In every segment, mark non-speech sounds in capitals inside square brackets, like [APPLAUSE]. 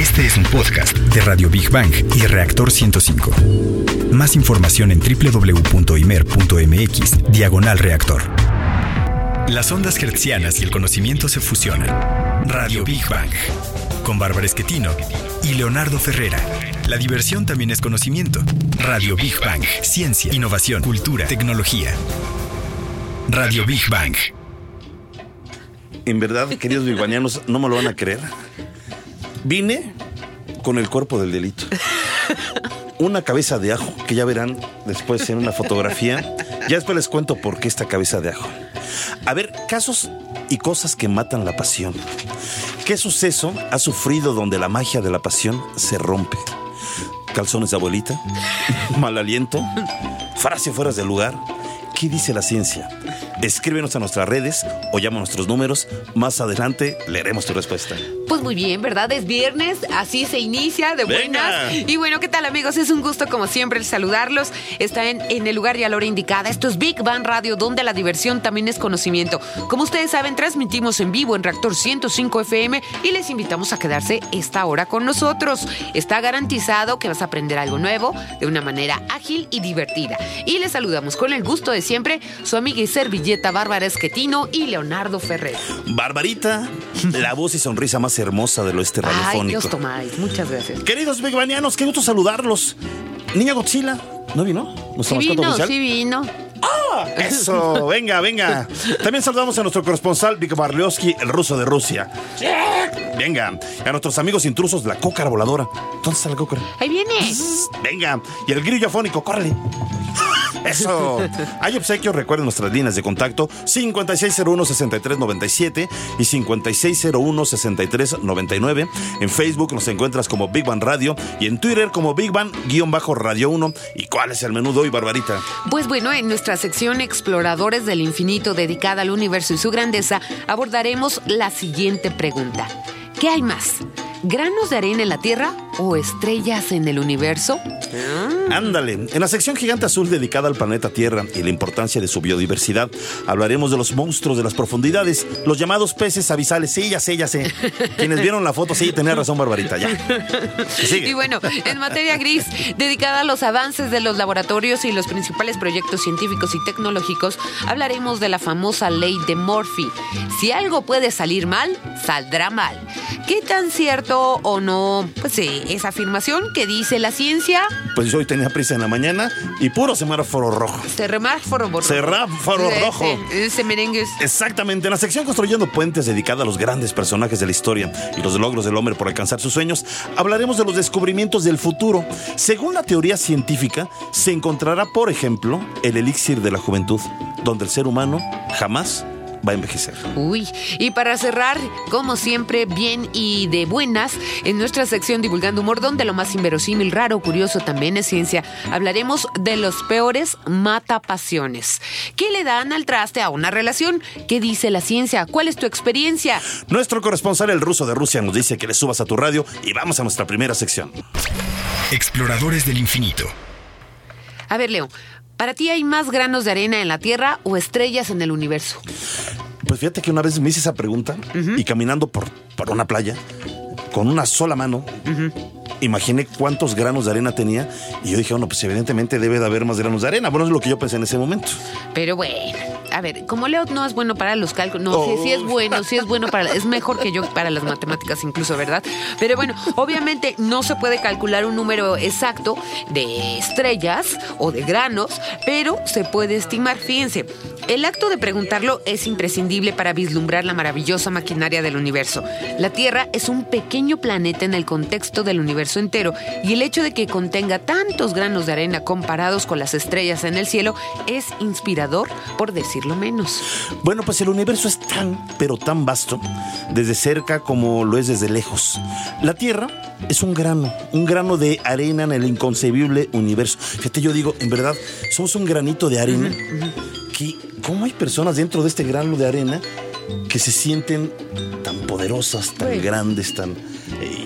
Este es un podcast de Radio Big Bang y Reactor 105. Más información en www.imer.mx, diagonal reactor. Las ondas hertzianas y el conocimiento se fusionan. Radio Big Bang. Con Bárbara Esquetino y Leonardo Ferrera. La diversión también es conocimiento. Radio Big Bang. Ciencia, innovación, cultura, tecnología. Radio Big Bang. En verdad, queridos bigbanianos, no me lo van a creer. Vine con el cuerpo del delito. Una cabeza de ajo, que ya verán después en una fotografía. Ya después les cuento por qué esta cabeza de ajo. A ver, casos y cosas que matan la pasión. ¿Qué suceso ha sufrido donde la magia de la pasión se rompe? Calzones de abuelita, mal aliento, frase fuera de lugar. ¿Qué dice la ciencia? Escríbenos a nuestras redes o llama a nuestros números. Más adelante leeremos tu respuesta. Pues muy bien, ¿verdad? Es viernes, así se inicia de buenas. Venga. Y bueno, ¿qué tal amigos? Es un gusto como siempre el saludarlos. Está en, en el lugar y a la hora indicada. Esto es Big Bang Radio, donde la diversión también es conocimiento. Como ustedes saben, transmitimos en vivo en Reactor 105 FM y les invitamos a quedarse esta hora con nosotros. Está garantizado que vas a aprender algo nuevo de una manera ágil y divertida. Y les saludamos con el gusto de siempre su amiga y servilleta Bárbara Esquetino y Leonardo Ferrer. Barbarita, [LAUGHS] la voz y sonrisa más hermosa del oeste Ay, radiofónico. Dios tomáis. Muchas gracias. Queridos bigbanianos, qué gusto saludarlos. Niña Godzilla, ¿no vino? ¿Nuestra Sí vino, oficial? sí vino. Eso, venga, venga. También saludamos a nuestro corresponsal Vic Barleowski, el ruso de Rusia. Venga, a nuestros amigos intrusos de la cócara voladora. ¿Dónde está la cócara? Ahí viene. Venga, y el grillo afónico, córrele. Eso. Hay obsequios, recuerden nuestras líneas de contacto 5601-6397 y 5601-6399. En Facebook nos encuentras como Big Bang Radio y en Twitter como Big Bang-Radio 1. ¿Y cuál es el menú de hoy, Barbarita? Pues bueno, en nuestra sección Exploradores del Infinito dedicada al universo y su grandeza, abordaremos la siguiente pregunta. ¿Qué hay más? ¿Granos de arena en la Tierra o estrellas en el universo? Ándale, en la sección gigante azul dedicada al planeta Tierra y la importancia de su biodiversidad, hablaremos de los monstruos de las profundidades, los llamados peces abisales. Sí, ya sé, ya sé. [LAUGHS] Quienes vieron la foto, sí, tenía razón, Barbarita, ya. [LAUGHS] Sigue. Y bueno, en materia gris, dedicada a los avances de los laboratorios y los principales proyectos científicos y tecnológicos, hablaremos de la famosa ley de Murphy. Si algo puede salir mal, saldrá mal. ¿Qué tan cierto o no? Pues sí, esa afirmación que dice la ciencia, Pues hoy tenía prisa en la mañana y puro semáforo rojo. semáforo borroso. Semáforo rojo. Ese merengue es- Exactamente, en la sección Construyendo Puentes dedicada a los grandes personajes de la historia y los logros del hombre por alcanzar sus sueños, hablaremos de los descubrimientos del futuro. Según la teoría científica, se encontrará, por ejemplo, el elixir de la juventud, donde el ser humano jamás va a envejecer. Uy, y para cerrar, como siempre, bien y de buenas, en nuestra sección Divulgando Humor, donde lo más inverosímil, raro, curioso también es ciencia, hablaremos de los peores matapasiones. ¿Qué le dan al traste a una relación? ¿Qué dice la ciencia? ¿Cuál es tu experiencia? Nuestro corresponsal, el ruso de Rusia, nos dice que le subas a tu radio y vamos a nuestra primera sección. Exploradores del infinito. A ver, Leo, ¿para ti hay más granos de arena en la Tierra o estrellas en el universo? Pues fíjate que una vez me hice esa pregunta y caminando por, por una playa, con una sola mano, imaginé cuántos granos de arena tenía y yo dije, bueno, pues evidentemente debe de haber más granos de arena. Bueno, es lo que yo pensé en ese momento. Pero bueno, a ver, como Leo no es bueno para los cálculos, no, sí, sí es bueno, sí es bueno para, es mejor que yo para las matemáticas incluso, ¿verdad? Pero bueno, obviamente no se puede calcular un número exacto de estrellas o de granos, pero se puede estimar, fíjense. El acto de preguntarlo es imprescindible para vislumbrar la maravillosa maquinaria del universo. La Tierra es un pequeño planeta en el contexto del universo entero y el hecho de que contenga tantos granos de arena comparados con las estrellas en el cielo es inspirador, por decirlo menos. Bueno, pues el universo es tan, pero tan vasto, desde cerca como lo es desde lejos. La Tierra es un grano, un grano de arena en el inconcebible universo. Fíjate, yo digo, en verdad, somos un granito de arena. Que, ¿Cómo hay personas dentro de este grano de arena que se sienten tan poderosas, tan Bueno. grandes, tan...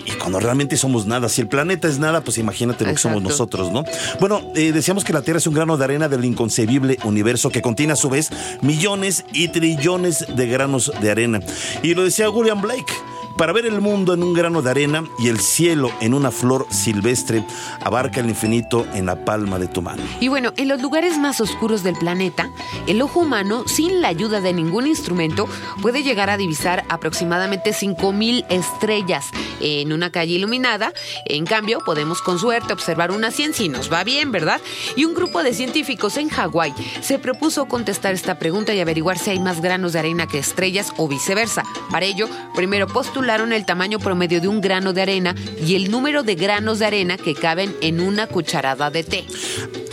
Y cuando realmente somos nada, si el planeta es nada, pues imagínate lo que somos nosotros, ¿no? Bueno, eh, decíamos que la Tierra es un grano de arena del inconcebible universo que contiene a su vez millones y trillones de granos de arena. Y lo decía William Blake, Para ver el mundo en un grano de arena y el cielo en una flor silvestre, abarca el infinito en la palma de tu mano. Y bueno, en los lugares más oscuros del planeta, el ojo humano, sin la ayuda de ningún instrumento, puede llegar a divisar aproximadamente 5.000 estrellas en una calle iluminada. En cambio, podemos con suerte observar una 100 si nos va bien, ¿verdad? Y un grupo de científicos en Hawái se propuso contestar esta pregunta y averiguar si hay más granos de arena que estrellas o viceversa. Para ello, primero postularon el tamaño promedio de un grano de arena y el número de granos de arena que caben en una cucharada de té.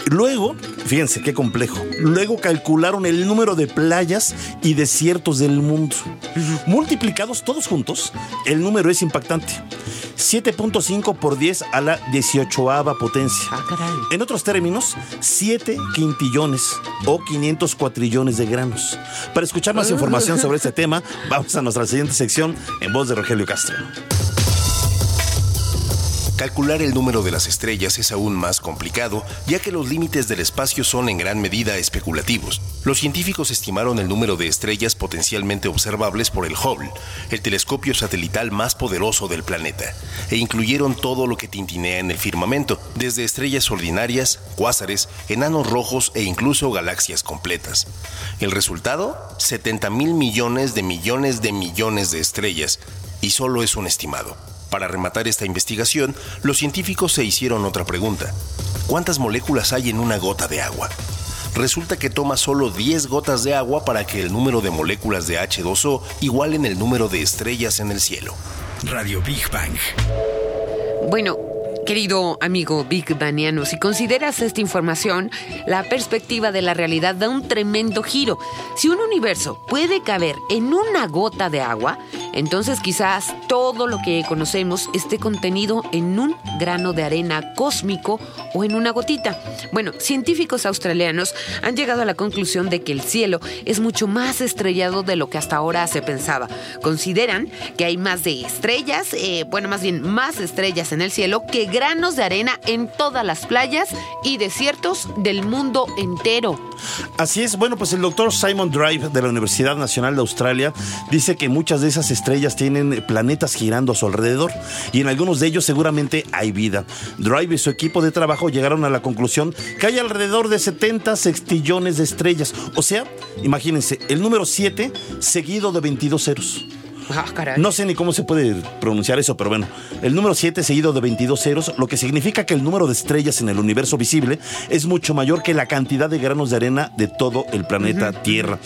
Luego, fíjense qué complejo. Luego calcularon el número de playas y desiertos del mundo. Multiplicados todos juntos, el número es impactante. 7.5 por 10 a la 18 potencia. Ah, caray. En otros términos, 7 quintillones o 500 cuatrillones de granos. Para escuchar más [LAUGHS] información sobre este tema, vamos a nuestra siguiente sección en voz de Castro. Calcular el número de las estrellas es aún más complicado, ya que los límites del espacio son en gran medida especulativos. Los científicos estimaron el número de estrellas potencialmente observables por el Hubble, el telescopio satelital más poderoso del planeta, e incluyeron todo lo que tintinea en el firmamento, desde estrellas ordinarias, cuásares, enanos rojos e incluso galaxias completas. El resultado, 70 mil millones de millones de millones de estrellas, y solo es un estimado. Para rematar esta investigación, los científicos se hicieron otra pregunta. ¿Cuántas moléculas hay en una gota de agua? Resulta que toma solo 10 gotas de agua para que el número de moléculas de H2O igualen el número de estrellas en el cielo. Radio Big Bang. Bueno, querido amigo Big Baniano, si consideras esta información, la perspectiva de la realidad da un tremendo giro. Si un universo puede caber en una gota de agua, entonces quizás todo lo que conocemos esté contenido en un grano de arena cósmico o en una gotita. Bueno, científicos australianos han llegado a la conclusión de que el cielo es mucho más estrellado de lo que hasta ahora se pensaba. Consideran que hay más de estrellas, eh, bueno, más bien más estrellas en el cielo que granos de arena en todas las playas y desiertos del mundo entero. Así es, bueno, pues el doctor Simon Drive de la Universidad Nacional de Australia dice que muchas de esas estrellas tienen planetas girando a su alrededor y en algunos de ellos seguramente hay vida. Drive y su equipo de trabajo llegaron a la conclusión que hay alrededor de 70 sextillones de estrellas. O sea, imagínense, el número 7 seguido de 22 ceros. Ah, caray. No sé ni cómo se puede pronunciar eso, pero bueno, el número 7 seguido de 22 ceros, lo que significa que el número de estrellas en el universo visible es mucho mayor que la cantidad de granos de arena de todo el planeta Tierra.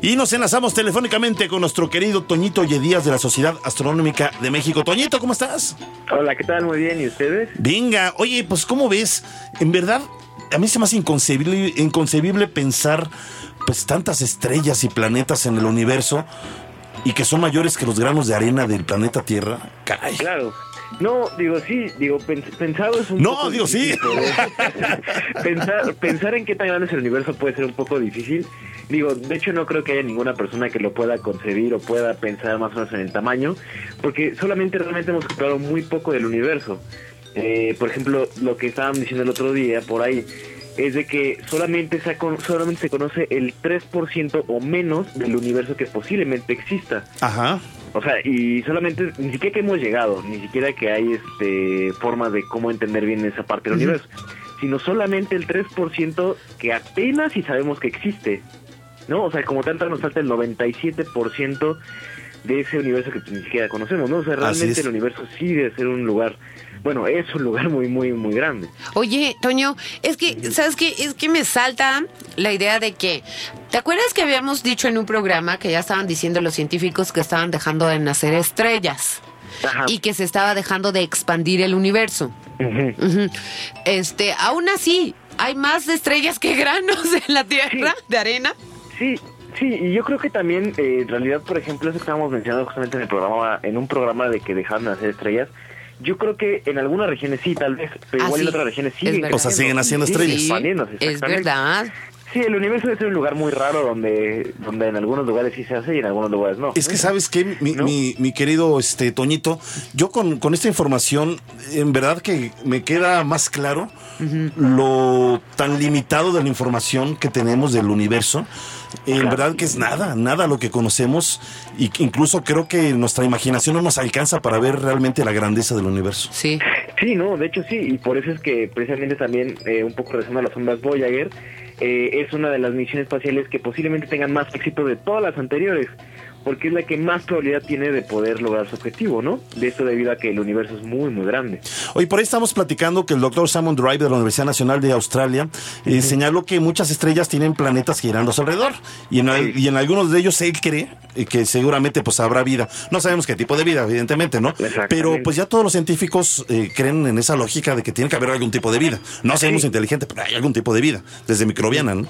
Y nos enlazamos telefónicamente con nuestro querido Toñito Yedías de la Sociedad Astronómica de México. Toñito, ¿cómo estás? Hola, ¿qué tal? Muy bien, ¿y ustedes? Venga, oye, pues ¿cómo ves? En verdad, a mí se me hace inconcebible, inconcebible pensar pues tantas estrellas y planetas en el universo y que son mayores que los granos de arena del planeta Tierra. Caray. Claro. No, digo, sí, digo, pens- pensado es un No, poco digo, sí. difícil, [LAUGHS] pensar, pensar en qué tan grande es el universo puede ser un poco difícil. Digo, de hecho no creo que haya ninguna persona que lo pueda concebir o pueda pensar más o menos en el tamaño, porque solamente realmente hemos explorado muy poco del universo. Eh, por ejemplo, lo que estaban diciendo el otro día por ahí es de que solamente se, solamente se conoce el 3% o menos del universo que posiblemente exista. Ajá. O sea, y solamente, ni siquiera que hemos llegado, ni siquiera que hay este forma de cómo entender bien esa parte del universo, sino solamente el 3% que apenas si sabemos que existe, ¿no? O sea, como tanto nos falta el 97% de ese universo que ni siquiera conocemos, ¿no? O sea, realmente el universo sí debe ser un lugar, bueno, es un lugar muy, muy, muy grande. Oye, Toño, es que, ¿sabes qué? Es que me salta la idea de que, ¿te acuerdas que habíamos dicho en un programa que ya estaban diciendo los científicos que estaban dejando de nacer estrellas? Ajá. Y que se estaba dejando de expandir el universo. Este, aún así, hay más estrellas que granos en la Tierra de arena. Sí, sí, y yo creo que también, eh, en realidad, por ejemplo, eso que estábamos mencionando justamente en el programa, en un programa de que dejaron de hacer estrellas, yo creo que en algunas regiones sí, tal vez, pero Ah, igual en sí, otras regiones verdad. O sea, siguen haciendo Sí, estrellas. expandiéndose, es verdad. Sí, el universo es un lugar muy raro donde, donde en algunos lugares sí se hace y en algunos lugares no. Es que sabes que mi, ¿No? mi- mi querido este Toñito, yo con, con esta información, en verdad que me queda más claro lo tan limitado de la información que tenemos del universo. En verdad que es nada, nada lo que conocemos y que incluso creo que nuestra imaginación no nos alcanza para ver realmente la grandeza del universo. Sí. Sí, no, de hecho sí, y por eso es que precisamente también eh, un poco relacionado a las ondas Voyager, eh, es una de las misiones espaciales que posiblemente tengan más éxito de todas las anteriores, porque es la que más probabilidad tiene de poder lograr su objetivo, ¿no? De esto debido a que el universo es muy, muy grande. Hoy por ahí estamos platicando que el doctor Simon Drive de la Universidad Nacional de Australia eh, señaló que muchas estrellas tienen planetas girando a su alrededor y en, y en algunos de ellos él cree eh, que seguramente pues habrá vida. No sabemos qué tipo de vida, evidentemente, ¿no? Pero pues ya todos los científicos eh, creen en esa lógica de que tiene que haber algún tipo de vida. No sabemos inteligente, pero hay algún tipo de vida, desde microbiana, ¿no?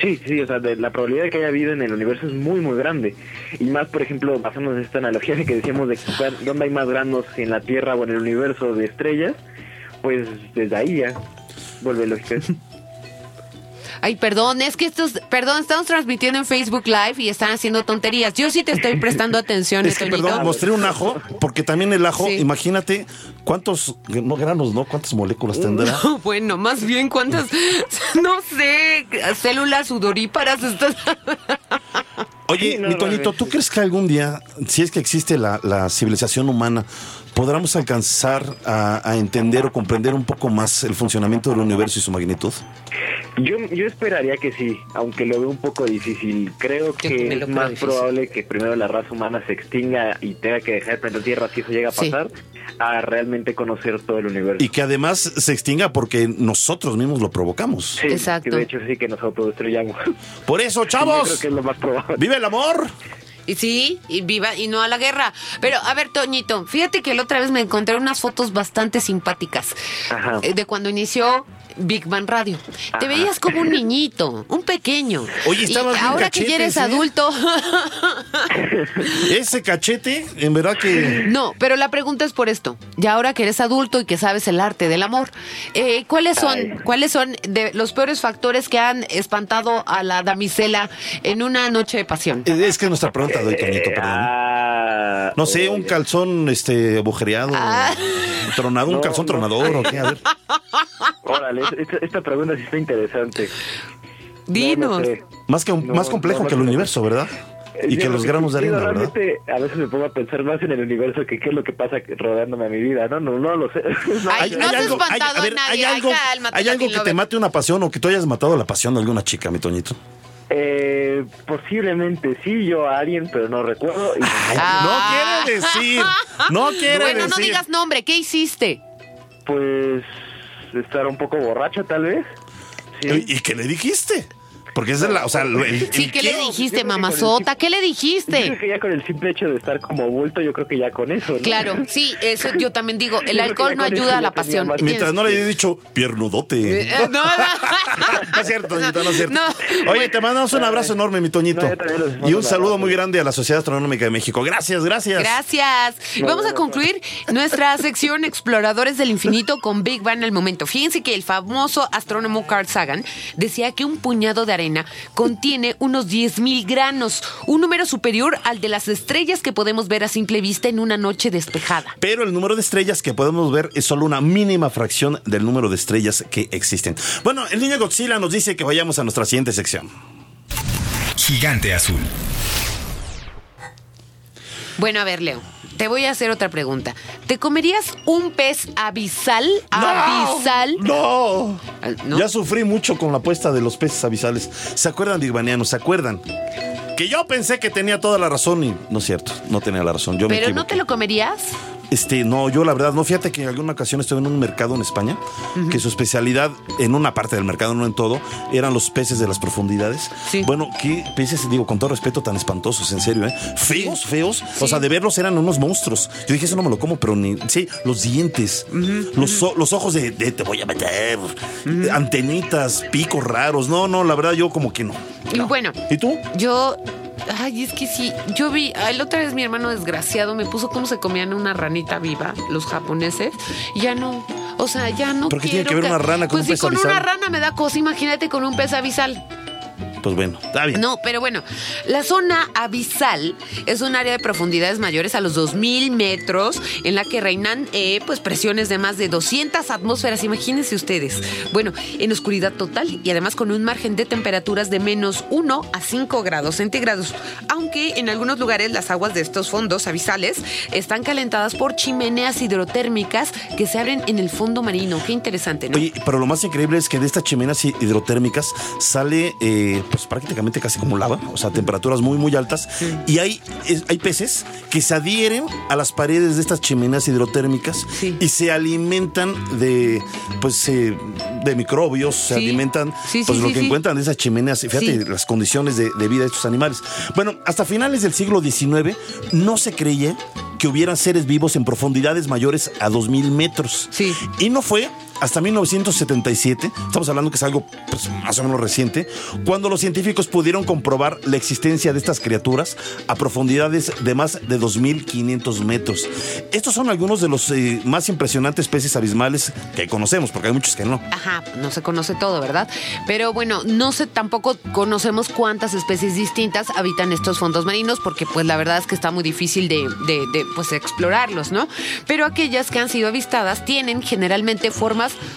Sí, sí, o sea, de- la probabilidad de que haya vida en el universo es muy, muy grande. Y más, por ejemplo, basándonos en esta analogía de que decíamos de dónde hay más granos en la Tierra o en el universo de estrellas, pues desde ahí ya vuelve lógica. [LAUGHS] Ay, perdón, es que estos, perdón, estamos transmitiendo en Facebook Live y están haciendo tonterías. Yo sí te estoy prestando atención, Es que, perdón, mostré un ajo, porque también el ajo, Sí. imagínate cuántos, no granos, ¿no? ¿Cuántas moléculas tendrá? [LAUGHS] No, bueno, más bien cuántas, [LAUGHS] no sé, células sudoríparas estás. Oye, Sí, no, mi. ¿tú crees que algún día, si es que existe la, la civilización humana, podremos alcanzar a, a entender o comprender un poco más el funcionamiento del universo y su magnitud? Yo, yo esperaría que sí, aunque lo veo un poco difícil. Creo que es más difícil. probable que primero la raza humana se extinga y tenga que dejar de planeta Tierra si eso llega a Sí. pasar, a realmente conocer todo el universo. Y que además se extinga porque nosotros mismos lo provocamos. Sí, Exacto. que de hecho sí que nos autodestruyamos. Por eso, [LAUGHS] Yo creo chavos, que es lo más probable. ¡vive el amor! Y sí, y viva, y no a la guerra. Pero, a ver, Toñito, fíjate que la otra vez me encontré unas fotos bastante simpáticas Ajá. eh, de cuando inició Big Bang Radio. Te veías como un niñito, un pequeño. Oye, y estabas bien ahora que ya eres ¿eh? adulto. [LAUGHS] Ese cachete, en verdad que... No, pero la pregunta es por esto. Ya ahora que eres adulto y que sabes el arte del amor, eh, ¿cuáles son, Ay. cuáles son de los peores factores que han espantado a la damisela en una noche de pasión? Es que nuestra pregunta doy, Toñito, perdón. Ah, No sé, un calzón este agujereado, Ah. tronado, un No, calzón no. tronador, ¿o qué? A ver. [LAUGHS] Órale, esta, esta pregunta sí está interesante. No, Dinos. no sé. Más, que un- No, más complejo no, que el no. universo, ¿verdad? Y que lo los granos de sí, arena, ¿verdad? Realmente a veces me pongo a pensar más en el universo que qué es lo que pasa rodeándome a mi vida, ¿no? No, no lo sé. [LAUGHS] Ay, no has espantado a nadie. Ay, algo, cálmate, hay algo que te mate una pasión o que tú hayas matado la pasión de alguna chica, mi Toñito. Eh, posiblemente sí, yo a alguien, pero no recuerdo. Y- Ay, Ah. No quiere decir, no [LAUGHS] quiere Bueno, decir. no digas nombre, ¿qué hiciste? Pues estar un poco borracho tal vez. Sí. ¿Y y qué le dijiste? Porque esa es la, o sea, lo- el- Sí, el ¿qué le dijiste, mamazota? el ¿Qué le Yo creo dijiste? que ya con el simple hecho de estar como bulto, yo creo que ya con eso, ¿no? Claro, sí, eso yo también digo, el alcohol no ayuda a la pasión. Mientras no le haya dicho piernudote. Eh, no, no. [LAUGHS] No es cierto, Toñito, no es cierto. No. Oye, te mandamos un abrazo enorme, mi Toñito. No, y un saludo muy grande a la Sociedad Astronómica de México. Gracias, gracias. Gracias. Y No, vamos a no, concluir nuestra sección Exploradores del Infinito con Big Bang al momento. Fíjense que el famoso astrónomo Carl Sagan decía que un puñado de arena contiene unos 10.000 granos, un número superior al de las estrellas que podemos ver a simple vista en una noche despejada. Pero el número de estrellas que podemos ver es solo una mínima fracción del número de estrellas que existen. Bueno, el niño Godzilla nos dice que vayamos a nuestra siguiente sección. Gigante azul. Bueno, a ver, Leo, te voy a hacer otra pregunta. ¿Te comerías un pez abisal? ¿Abisal? ¡No! Ah, ¿no? Ya sufrí mucho con la apuesta de los peces abisales. ¿Se acuerdan, Dirvanianos? ¿Se acuerdan? Que yo pensé que tenía toda la razón y no es cierto, no tenía la razón. Yo me ¿Pero no te lo comerías? Este, no, yo la verdad, no, fíjate que en alguna ocasión estuve en un mercado en España, que su especialidad, en una parte del mercado, no en todo, eran los peces de las profundidades. Sí. Bueno, qué peces, digo, con todo respeto, tan espantosos, en serio, ¿eh? Feos, feos. O sea, de verlos eran unos monstruos. Yo dije, eso no me lo como, pero ni. Sí, los dientes, los, los ojos de, de te voy a meter, antenitas, picos raros. No, no, la verdad, yo como que no. Y bueno, ¿Y tú? Yo, ay, es que sí, yo vi, la otra vez mi hermano desgraciado me puso cómo se comían una ranita viva los japoneses y ya no, o sea, ya no ¿Pero qué quiero tiene que ver una rana con pues un pez con abisal? una rana me da cosa, imagínate con un pez abisal. Pues bueno, está bien. No, pero bueno, la zona abisal es un área de profundidades mayores a los 2000 metros en la que reinan eh, pues presiones de más de 200 atmósferas, imagínense ustedes. Bueno, en oscuridad total y además con un margen de temperaturas de menos 1 a 5 grados centígrados, aunque en algunos lugares las aguas de estos fondos abisales están calentadas por chimeneas hidrotérmicas que se abren en el fondo marino. Qué interesante, ¿no? Oye, pero lo más increíble es que de estas chimeneas hidrotérmicas sale eh, pues prácticamente casi como lava, o sea, temperaturas muy muy altas. Y hay, hay peces que se adhieren a las paredes de estas chimeneas hidrotérmicas y se alimentan de pues eh, de microbios, se alimentan pues lo que encuentran de esas chimeneas, fíjate las condiciones de, de vida de estos animales. Bueno, hasta finales del siglo XIX no se creía que hubieran seres vivos en profundidades mayores a 2.000 metros. Sí. Y no fue hasta 1977, estamos hablando que es algo pues, más o menos reciente, cuando los científicos pudieron comprobar la existencia de estas criaturas a profundidades de más de 2.500 metros. Estos son algunos de los eh, más impresionantes peces abismales que conocemos, porque hay muchos que no. Ajá, no se conoce todo, ¿verdad? Pero bueno, no sé, tampoco conocemos cuántas especies distintas habitan estos fondos marinos, porque pues la verdad es que está muy difícil de, de pues explorarlos, ¿no? Pero aquellas que han sido avistadas tienen generalmente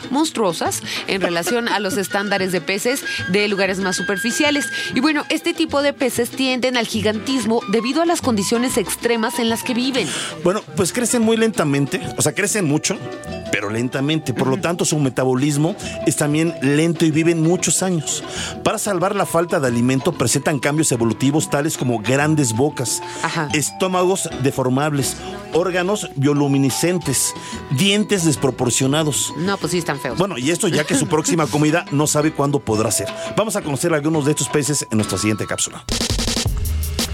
monstruosas en relación a los estándares de peces de lugares más superficiales. Y bueno, este tipo de peces tienden al gigantismo debido a las condiciones extremas en las que viven. Bueno, pues crecen muy lentamente, o sea, crecen mucho, pero lentamente. Por lo tanto, su metabolismo es también lento y viven muchos años. Para salvar la falta de alimento, presentan cambios evolutivos tales como grandes bocas, estómagos deformables, órganos bioluminiscentes, dientes desproporcionados. No, pues sí están feos. Bueno, y esto ya que su próxima [LAUGHS] comida no sabe cuándo podrá ser. Vamos a conocer algunos de estos peces en nuestra siguiente cápsula.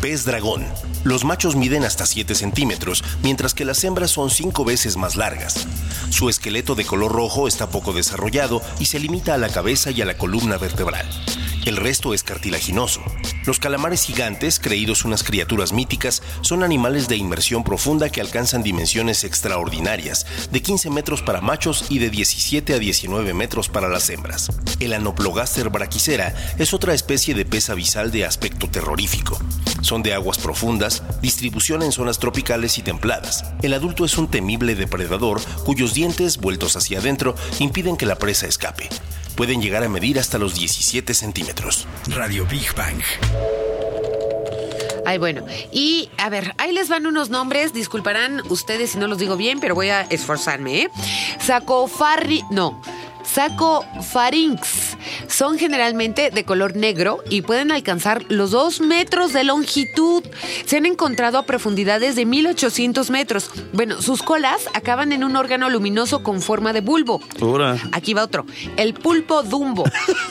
Pez dragón. Los machos miden hasta 7 centímetros, mientras que las hembras son 5 veces más largas. Su esqueleto de color rojo está poco desarrollado y se limita a la cabeza y a la columna vertebral. El resto es cartilaginoso. Los calamares gigantes, creídos unas criaturas míticas, son animales de inmersión profunda que alcanzan dimensiones extraordinarias, de 15 metros para machos y de 17 a 19 metros para las hembras. El Anoplogaster brachicera es otra especie de pez abisal de aspecto terrorífico. Son de aguas profundas, distribución en zonas tropicales y templadas. El adulto es un temible depredador cuyos dientes, vueltos hacia adentro, impiden que la presa escape pueden llegar a medir hasta los 17 centímetros. Radio Big Bang. Ay, bueno. Y a ver, ahí les van unos nombres. Disculparán ustedes si no los digo bien, pero voy a esforzarme, ¿eh? Sacofarri. No. Saco Farinx. Son generalmente de color negro y pueden alcanzar los 2 metros de longitud. Se han encontrado a profundidades de 1800 metros. Bueno, sus colas acaban en un órgano luminoso con forma de bulbo. Aquí va otro. El pulpo dumbo.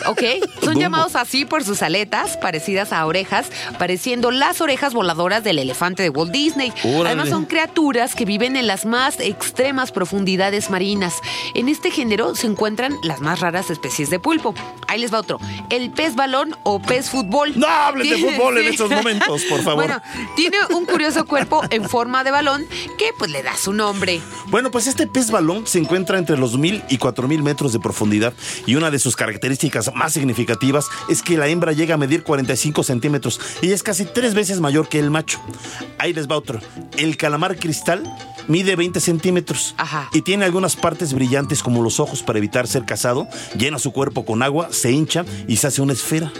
¿Ok? [LAUGHS] Son llamados así por sus aletas parecidas a orejas, pareciendo las orejas voladoras del elefante de Walt Disney. Además, son criaturas que viven en las más extremas profundidades marinas. En este género se encuentran las más raras especies de pulpo. Ahí les va otro. El pez balón o pez fútbol. No hablen de fútbol en estos momentos, por favor. Bueno, tiene un curioso cuerpo en forma de balón que pues le da su nombre. Bueno, pues este pez balón se encuentra entre los mil y cuatro mil metros de profundidad y una de sus características más significativas es que la hembra llega a medir 45 centímetros y es casi tres veces mayor que el macho. Ahí les va otro. El calamar cristal mide 20 centímetros y tiene algunas partes brillantes como los ojos para evitar ser cazado, llena su cuerpo con agua, se hincha y se hace una esfera.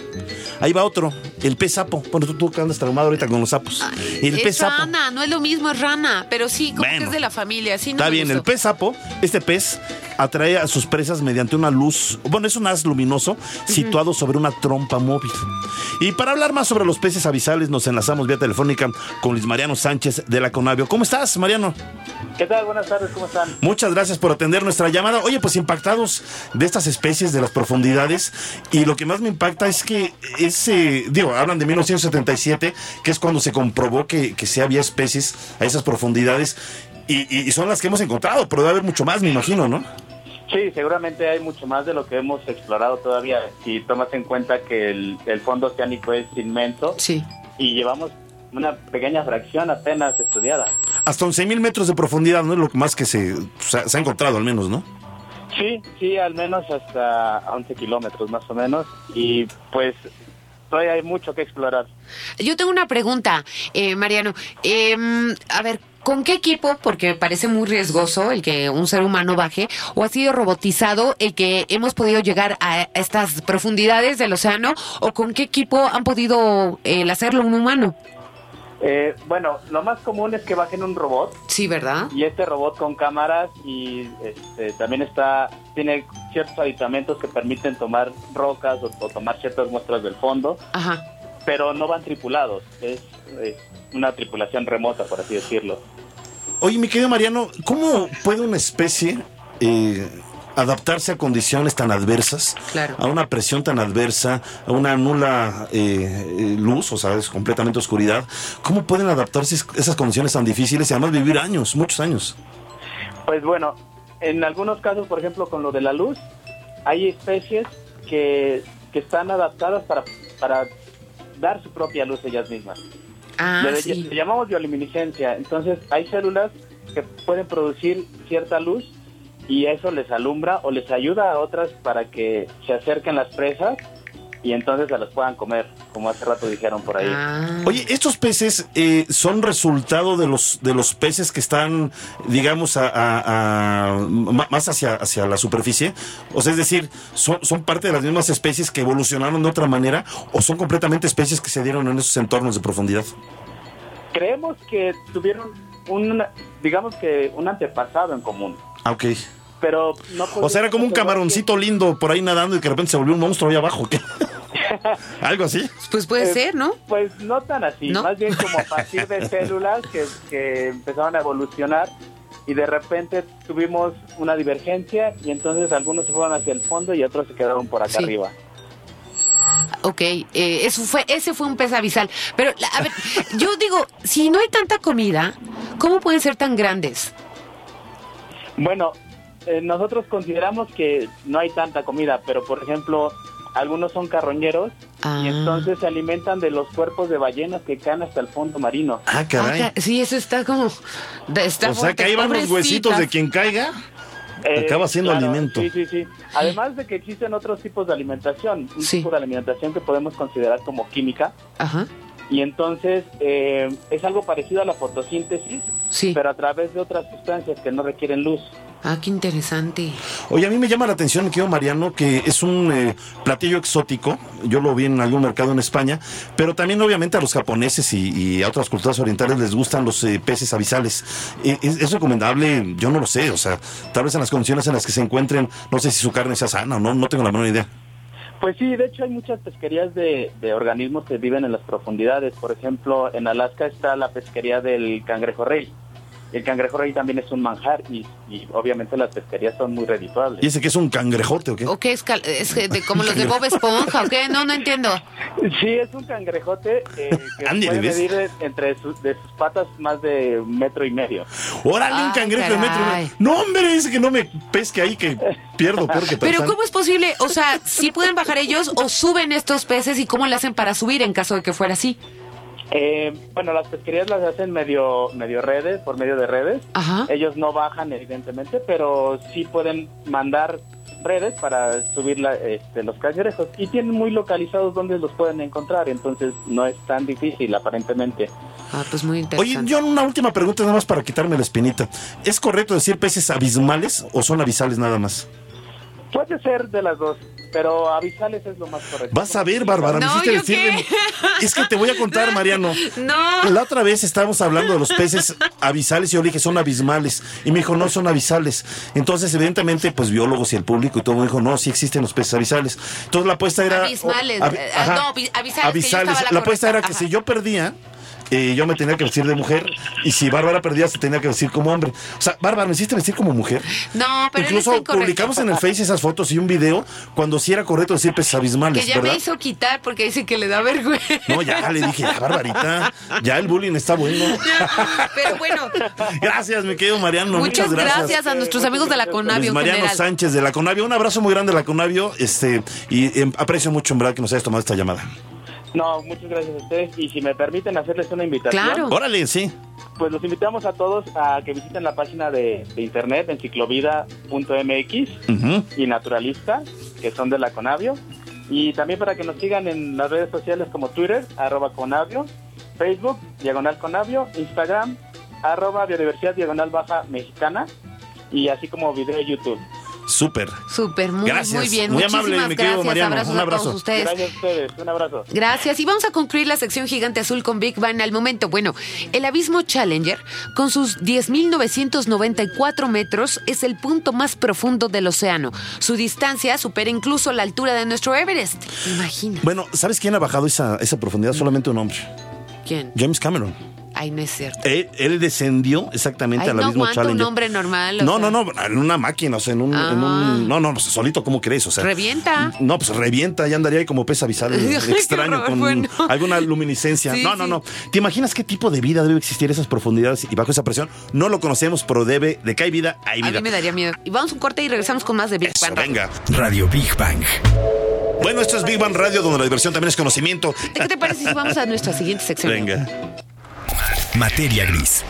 Ahí va otro, el pez sapo. Bueno, tú, tú que andas traumado ahorita con los sapos. el pez rana, no es lo mismo, es rana, pero sí, como que es de la familia. Sí, está bien, el pez sapo, este pez atrae a sus presas mediante una luz, bueno, es un haz luminoso situado sobre una trompa móvil. Y para hablar más sobre los peces abisales, nos enlazamos vía telefónica con Luis Mariano Sánchez de la Conavio. ¿Cómo estás, Mariano? ¿Qué tal? Buenas tardes, ¿cómo están? Muchas gracias por atender nuestra llamada. Oye, pues impactados de estas especies, de las profundidades, y lo que más me impacta es que ese, digo, hablan de 1977, que es cuando se comprobó que, que sí había especies a esas profundidades, y, y son las que hemos encontrado, pero debe haber mucho más, me imagino, ¿no? Sí, seguramente hay mucho más de lo que hemos explorado todavía. Si tomas en cuenta que el, el fondo oceánico es inmenso sí. y llevamos una pequeña fracción apenas estudiada. Hasta 11.000 metros de profundidad, ¿no? Es lo más que se, se, se ha encontrado, al menos, ¿no? Sí, sí, al menos hasta 11 kilómetros más o menos. Y pues todavía hay mucho que explorar. Yo tengo una pregunta, eh, Mariano. Em, a ver, ¿con qué equipo, porque parece muy riesgoso el que un ser humano baje, o ha sido robotizado el que hemos podido llegar a estas profundidades del océano, o con qué equipo han podido el hacerlo un humano? Eh, bueno, lo más común es que bajen un robot Sí, ¿verdad? y este robot con cámaras y este, también está tiene ciertos aditamentos que permiten tomar rocas o, o tomar ciertas muestras del fondo, Ajá. pero no van tripulados. Es, es una tripulación remota, por así decirlo. Oye, mi querido Mariano, ¿cómo puede una especie eh, adaptarse a condiciones tan adversas? Claro. A una presión tan adversa, a una nula eh, eh, luz, o sea, es completamente oscuridad. ¿Cómo pueden adaptarse a esas condiciones tan difíciles y además vivir años, muchos años? Pues bueno, en algunos casos, por ejemplo, con lo de la luz, hay especies que, que están adaptadas para, para dar su propia luz ellas mismas. Ah, le, sí. le llamamos bioluminiscencia. Entonces, hay células que pueden producir cierta luz y eso les alumbra o les ayuda a otras para que se acerquen las presas y entonces se las puedan comer, como hace rato dijeron por ahí. Ah. Oye, estos peces eh, son resultado de los de los peces que están, digamos, a, a- más hacia, hacia la superficie. O sea, es decir, son, son parte de las mismas especies que evolucionaron de otra manera o son completamente especies que se dieron en esos entornos de profundidad. Creemos que tuvieron un, digamos que un antepasado en común, Ah, ok. Pero no O sea, era como un camaroncito lindo por ahí nadando y que de repente se volvió un monstruo ahí abajo. ¿qué? [LAUGHS] Algo así. Pues puede Eh, ser, ¿no? Pues no tan así, ¿No? más bien como a partir de [LAUGHS] células que, que empezaron a evolucionar y de repente tuvimos una divergencia y entonces algunos se fueron hacia el fondo y otros se quedaron por acá Sí. arriba. Ok, eh, eso fue, ese fue un pez abisal. Pero, a ver, [LAUGHS] yo digo, si no hay tanta comida, ¿cómo pueden ser tan grandes? Bueno, eh, nosotros consideramos que no hay tanta comida, pero por ejemplo, algunos son carroñeros Ah. y entonces se alimentan de los cuerpos de ballenas que caen hasta el fondo marino. Ah, caray. Ah, sí, eso está como... de- Está o sea, que ahí van los huesitos de quien caiga. Acaba siendo alimento. Eh, Sí, sí, sí. Además de que existen otros tipos de alimentación, un Sí. tipo de alimentación que podemos considerar como química, Ajá, y entonces eh, es algo parecido a la fotosíntesis, sí. pero a través de otras sustancias que no requieren luz. Ah, qué interesante. Oye, a mí me llama la atención, mi querido Mariano, que es un eh, platillo exótico. Yo lo vi en algún mercado en España, pero también obviamente a los japoneses y, y a otras culturas orientales les gustan los eh, peces abisales. Eh, ¿Es, es recomendable? Yo no lo sé, o sea, tal vez en las condiciones en las que se encuentren, no sé si su carne sea sana o no, no tengo la menor idea. Pues sí, de hecho hay muchas pesquerías de, de organismos que viven en las profundidades. Por ejemplo, en Alaska está la pesquería del cangrejo rey. El cangrejo rey también es un manjar y, y obviamente las pesquerías son muy redituables. ¿Y ese que es un cangrejote o qué? ¿O qué es, cal- es de- [LAUGHS] como los de Bob Esponja o qué? No, no entiendo. Sí, es un cangrejote eh, que [LAUGHS] puede medir de- entre sus, de sus patas más de un metro y medio. ¡Órale, un cangrejo de metro! caray. No, hombre, dice que no me pesque ahí, que pierdo [LAUGHS] peor que Pero. ¿cómo es posible? O sea, ¿sí pueden bajar ellos o suben estos peces y cómo le hacen para subir en caso de que fuera así? Eh, bueno, las pesquerías las hacen medio, medio redes, por medio de redes. Ajá. Ellos no bajan, evidentemente, pero sí pueden mandar redes para subir la- este, los cangrejos y tienen muy localizados dónde los pueden encontrar, entonces no es tan difícil aparentemente. Ah, pues muy Oye, interesante. yo una última pregunta nada más para quitarme la espinita. ¿Es correcto decir peces abismales o son abisales nada más? Puede ser de las dos, pero avisales es lo más correcto. Vas a ver, Bárbara, me No, hiciste ¿yo decir qué? de- Es que te voy a contar, [LAUGHS] Mariano. No. La otra vez estábamos hablando de los peces abisales y yo le dije son abismales. Y me dijo, no son abisales. Entonces, evidentemente, pues biólogos y el público y todo me dijo, no, sí existen los peces abisales. Entonces la apuesta era. Abismales, Ab- eh, ajá, no, avi- abisales, que yo estaba la La apuesta era que ajá. si yo perdía. Eh, yo me tenía que vestir de mujer y si Bárbara perdía se tenía que vestir como hombre. O sea, Bárbara, ¿me hiciste vestir como mujer? No, pero Incluso publicamos en el Face esas fotos y un video cuando sí era correcto decir peces abismales, Que ya ¿verdad? me hizo quitar porque dice que le da vergüenza. No, ya le dije, ya, Barbarita, ya el bullying está bueno. Pero bueno, [LAUGHS] Gracias, mi querido Mariano. muchas, Muchas, gracias. gracias. a nuestros amigos de la Conavio Luis Mariano general. Sánchez de la Conavio. Un abrazo muy grande de la Conavio. Este, y em, aprecio mucho, en verdad, que nos hayas tomado esta llamada. No, muchas gracias a ustedes y si me permiten hacerles una invitación. Claro. Órale, sí. Pues los invitamos a todos a que visiten la página de, de internet enciclovida.mx Ujú. y Naturalista, que son de la Conavio. Y también para que nos sigan en las redes sociales como Twitter, arroba Conavio, Facebook, diagonal Conavio, Instagram, arroba biodiversidad diagonal baja mexicana y así como video de YouTube. Súper. Súper, muy, Gracias. muy bien. Muy Muchísimas amable, mi querido gracias. Mariano. Abrazos Un a abrazo. todos ustedes. Gracias a ustedes, un abrazo. Gracias. Y vamos a concluir la sección Gigante Azul con Big Bang al momento. Bueno, el abismo Challenger, con sus 10.994 metros, es el punto más profundo del océano. Su distancia supera incluso la altura de nuestro Everest. Imagina. Bueno, ¿sabes quién ha bajado esa, esa profundidad? Solamente un hombre. ¿Quién? James Cameron. Ay, no es cierto. Él, él descendió exactamente Ay, al no abismo aguanta un Challenger. hombre normal. No, sea. no, no, en una máquina, o sea, en un, en Ah. un- no, no, pues, solito, ¿cómo crees? O sea, Revienta. No, pues revienta, ya andaría ahí como pez [LAUGHS] qué extraño horror, con bueno. alguna luminiscencia. Sí, no, no, no. ¿Te imaginas qué tipo de vida debe existir a esas profundidades y bajo esa presión? No lo conocemos, pero debe, de que hay vida, hay A vida. mí me daría miedo. Y vamos a un corte y regresamos con más de Big Eso, Bang. Venga. Radio Big Bang. Bueno, esto es Big Bang Radio, donde la diversión también es conocimiento. ¿Qué te parece si vamos a nuestra siguiente sección? Venga. Materia gris.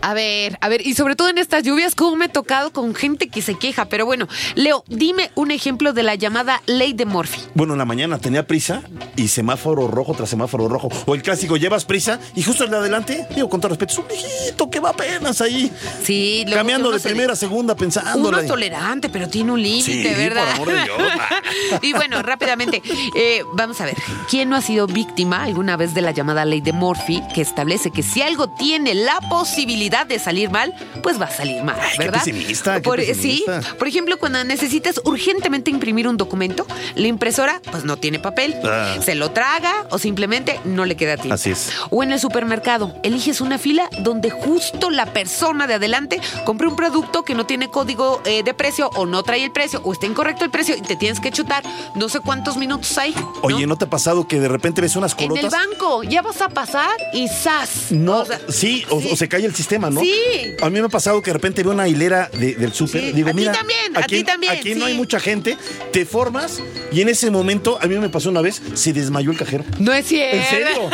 A ver, a ver, y sobre todo en estas lluvias, ¿cómo me he tocado con gente que se queja? Pero bueno, Leo, dime un ejemplo de la llamada ley de Murphy. Bueno, en la mañana tenía prisa y semáforo rojo tras semáforo rojo. O el clásico, llevas prisa y justo el de adelante, digo con todo respeto, es un viejito que va apenas ahí. Sí, luego Cambiando de primera a segunda pensando. Uno es tolerante, pero tiene un límite, Sí, ¿verdad? por amor de Dios. [LAUGHS] y bueno, rápidamente, eh, vamos a ver. ¿Quién no ha sido víctima alguna vez de la llamada ley de Murphy, que establece que si algo tiene la posibilidad de salir mal, pues va a salir mal, Ay, qué ¿verdad? pesimista, qué Por- pesimista. Sí, por ejemplo, cuando necesitas urgentemente imprimir un documento, la impresora pues no tiene papel, Ah. se lo traga o simplemente no le queda tiempo. Así es. O en el supermercado, eliges una fila donde justo la persona de adelante compró un producto que no tiene código eh, de precio o no trae el precio o está incorrecto el precio y te tienes que chutar no sé cuántos minutos hay. ¿no? Oye, ¿no te ha pasado que de repente ves unas en el colotas? banco, ya vas a pasar y ¡zas! No, O sea, sí, o, sí. o se cae el sistema, ¿no? Sí. A mí me ha pasado que de repente veo una hilera de- del súper. Sí, Digo, a ti mira, también, a aquí, ti también, aquí no hay mucha gente. Te formas y en ese momento, a mí me pasó una vez, se desmayó el cajero. No es cierto. ¿En serio?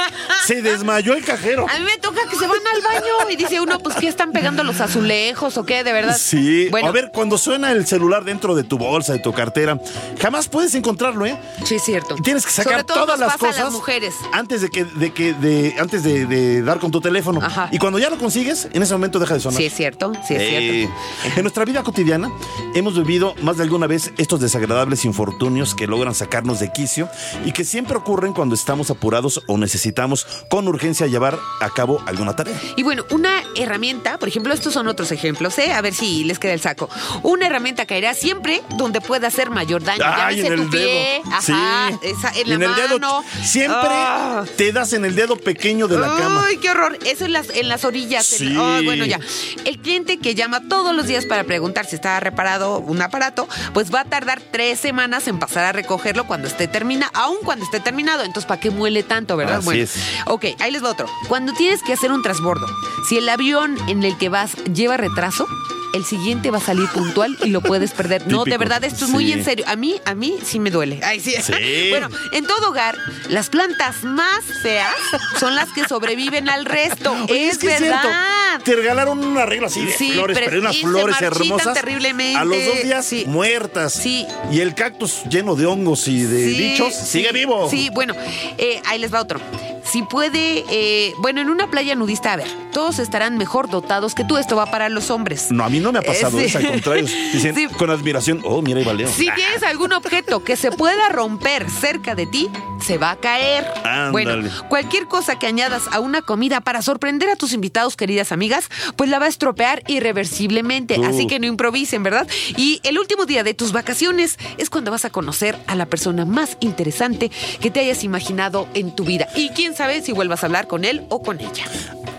Se desmayó el cajero. A mí me toca que se van al baño y dice uno, pues, ¿qué están pegando los azulejos o qué? De verdad. Sí. Bueno, A ver, cuando suena el celular dentro de tu bolsa, de tu cartera, jamás puedes encontrarlo, ¿eh? sí es cierto. Tienes que sacar todas las pasa a cosas las mujeres. antes de que, de que, de, antes de, de dar con tu teléfono. Ajá. Y cuando ya lo consigues, en ese momento deja de sonar. Sí es cierto, sí es Eh, cierto. En nuestra vida cotidiana hemos vivido más de alguna vez estos desagradables infortunios que logran sacarnos de quicio y que siempre ocurren cuando estamos apurados o necesitamos con urgencia llevar a cabo alguna tarea. Y bueno, una herramienta, por ejemplo, estos son otros ejemplos, ¿eh? A ver si les queda el saco. Una herramienta caerá siempre donde pueda hacer mayor daño. Ay, en el tu pie, dedo. ajá, sí. esa, en la en el mano. dedo. Siempre Ah. te das en el dedo pequeño de la cama. Ay, qué horror. Eso en las, en las orillas. en- Ay, bueno, ya. El cliente que llama todos los días para preguntar si está reparado un aparato, pues va a tardar tres semanas en pasar a recogerlo cuando esté terminado, aún cuando esté terminado. Entonces, ¿para qué muele tanto, verdad? Así bueno, es. ok, ahí les va otro. Cuando tienes que hacer un transbordo, si el avión en el que vas lleva retraso, el siguiente va a salir puntual y lo puedes perder. No, de verdad, esto es muy en serio. A mí, a mí sí me duele. Ay, sí. Sí. [LAUGHS] Bueno, en todo hogar, las plantas más feas son las que sobreviven al resto. [LAUGHS] Oye, es, que verdad. Te regalaron un arreglo así de Sí, flores, pero- pero unas flores hermosas. terriblemente. A los dos días muertas. Sí. Y el cactus lleno de hongos y de bichos sigue vivo. Sí, bueno, eh, ahí les va otro. Si puede, eh, bueno, en una playa nudista, a ver, todos estarán mejor dotados que tú. Esto va para los hombres. No, a mí no me ha pasado Eh, eso, sí. al contrario. [LAUGHS] Dicen Sí. con admiración, oh, mira, ahí va Leo. Si tienes algún objeto que se pueda romper cerca de ti, se va a caer. Ándale. Bueno, cualquier cosa que añadas a una comida para sorprender a tus invitados, queridas amigas, pues la va a estropear irreversiblemente. Uh. Así que no improvisen, ¿verdad? Y el último día de tus vacaciones es cuando vas a conocer a la persona más interesante que te hayas imaginado en tu vida. Y quién sabe si vuelvas a hablar con él o con ella.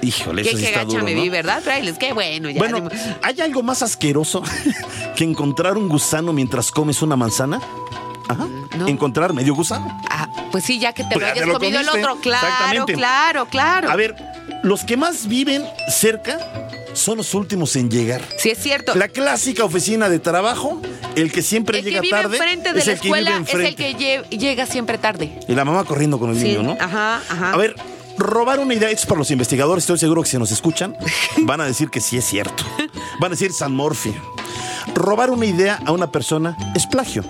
Híjole, Qué, eso sí está duro, me ¿no? vi, ¿verdad, Frailes? Qué bueno, ya. Bueno, ¿hay algo más asqueroso que encontrar un gusano mientras comes una manzana? Ajá. no. Encontrar medio gusano. Ah, pues sí, ya que te Pues lo te hayas lo comido el otro. Claro, Exactamente. claro, claro. A ver, los que más viven cerca son los últimos en llegar. Sí, es cierto. La clásica oficina de trabajo, el que siempre el que llega vive tarde enfrente de es la el que vive escuela es el que lle- llega siempre tarde. Y la mamá corriendo con el Sí, niño, ¿no? ajá, ajá. A ver, robar una idea, esto es para los investigadores, estoy seguro que si nos escuchan, van a decir que sí es cierto. Van a decir San Morphy. Robar una idea a una persona es plagio.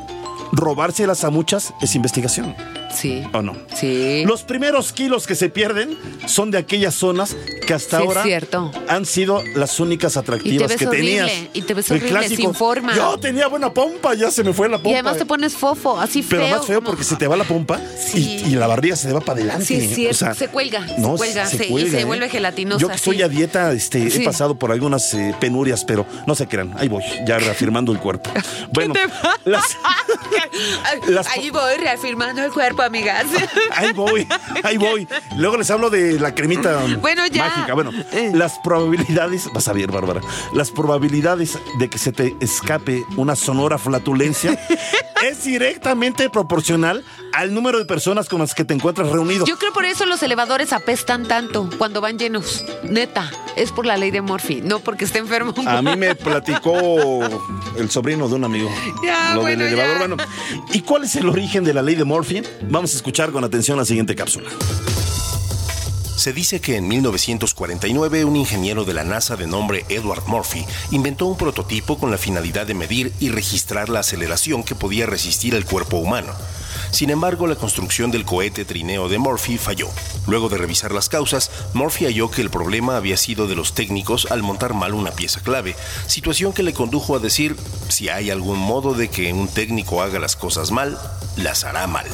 robárselas a muchas es investigación. Sí. ¿O no? Sí. Los primeros kilos que se pierden son de aquellas zonas que hasta Sí, ahora cierto. han sido las únicas atractivas ves que horrible, tenías. y te ves El horrible, clásico, sin forma. Yo tenía buena pompa, ya se me fue la pompa. Y además te pones fofo, así feo. Pero más feo como- porque se te va la pompa Sí. y, y la barriga se te va para adelante. Sí, es cierto, O sea, se cuelga, se no, cuelga, se- y se vuelve gelatinosa, Yo que estoy a dieta, este, he pasado por algunas eh, penurias, pero no se crean, ahí voy, ya reafirmando el cuerpo. [LAUGHS] Bueno, te las- [LAUGHS] Las- Ahí voy reafirmando el cuerpo, amigas. [LAUGHS] Ahí voy, ahí voy. Luego les hablo de la cremita Bueno, ya. mágica. Bueno, las probabilidades, vas a ver, Bárbara, las probabilidades de que se te escape una sonora flatulencia [LAUGHS] es directamente proporcional al número de personas con las que te encuentras reunido. Yo creo por eso los elevadores apestan tanto cuando van llenos. Neta, es por la ley de Murphy, no porque esté enfermo. A mí me [LAUGHS] platicó el sobrino de un amigo. Ya, lo bueno, del elevador. ya. Bueno, ¿y cuál es el origen de la ley de Murphy? Vamos a escuchar con atención la siguiente cápsula. Se dice que en 1949 un ingeniero de la NASA de nombre Edward Murphy inventó un prototipo con la finalidad de medir y registrar la aceleración que podía resistir el cuerpo humano. Sin embargo, la construcción del cohete trineo de Murphy falló. Luego de revisar las causas, Murphy halló que el problema había sido de los técnicos al montar mal una pieza clave, situación que le condujo a decir, si hay algún modo de que un técnico haga las cosas mal, las hará mal.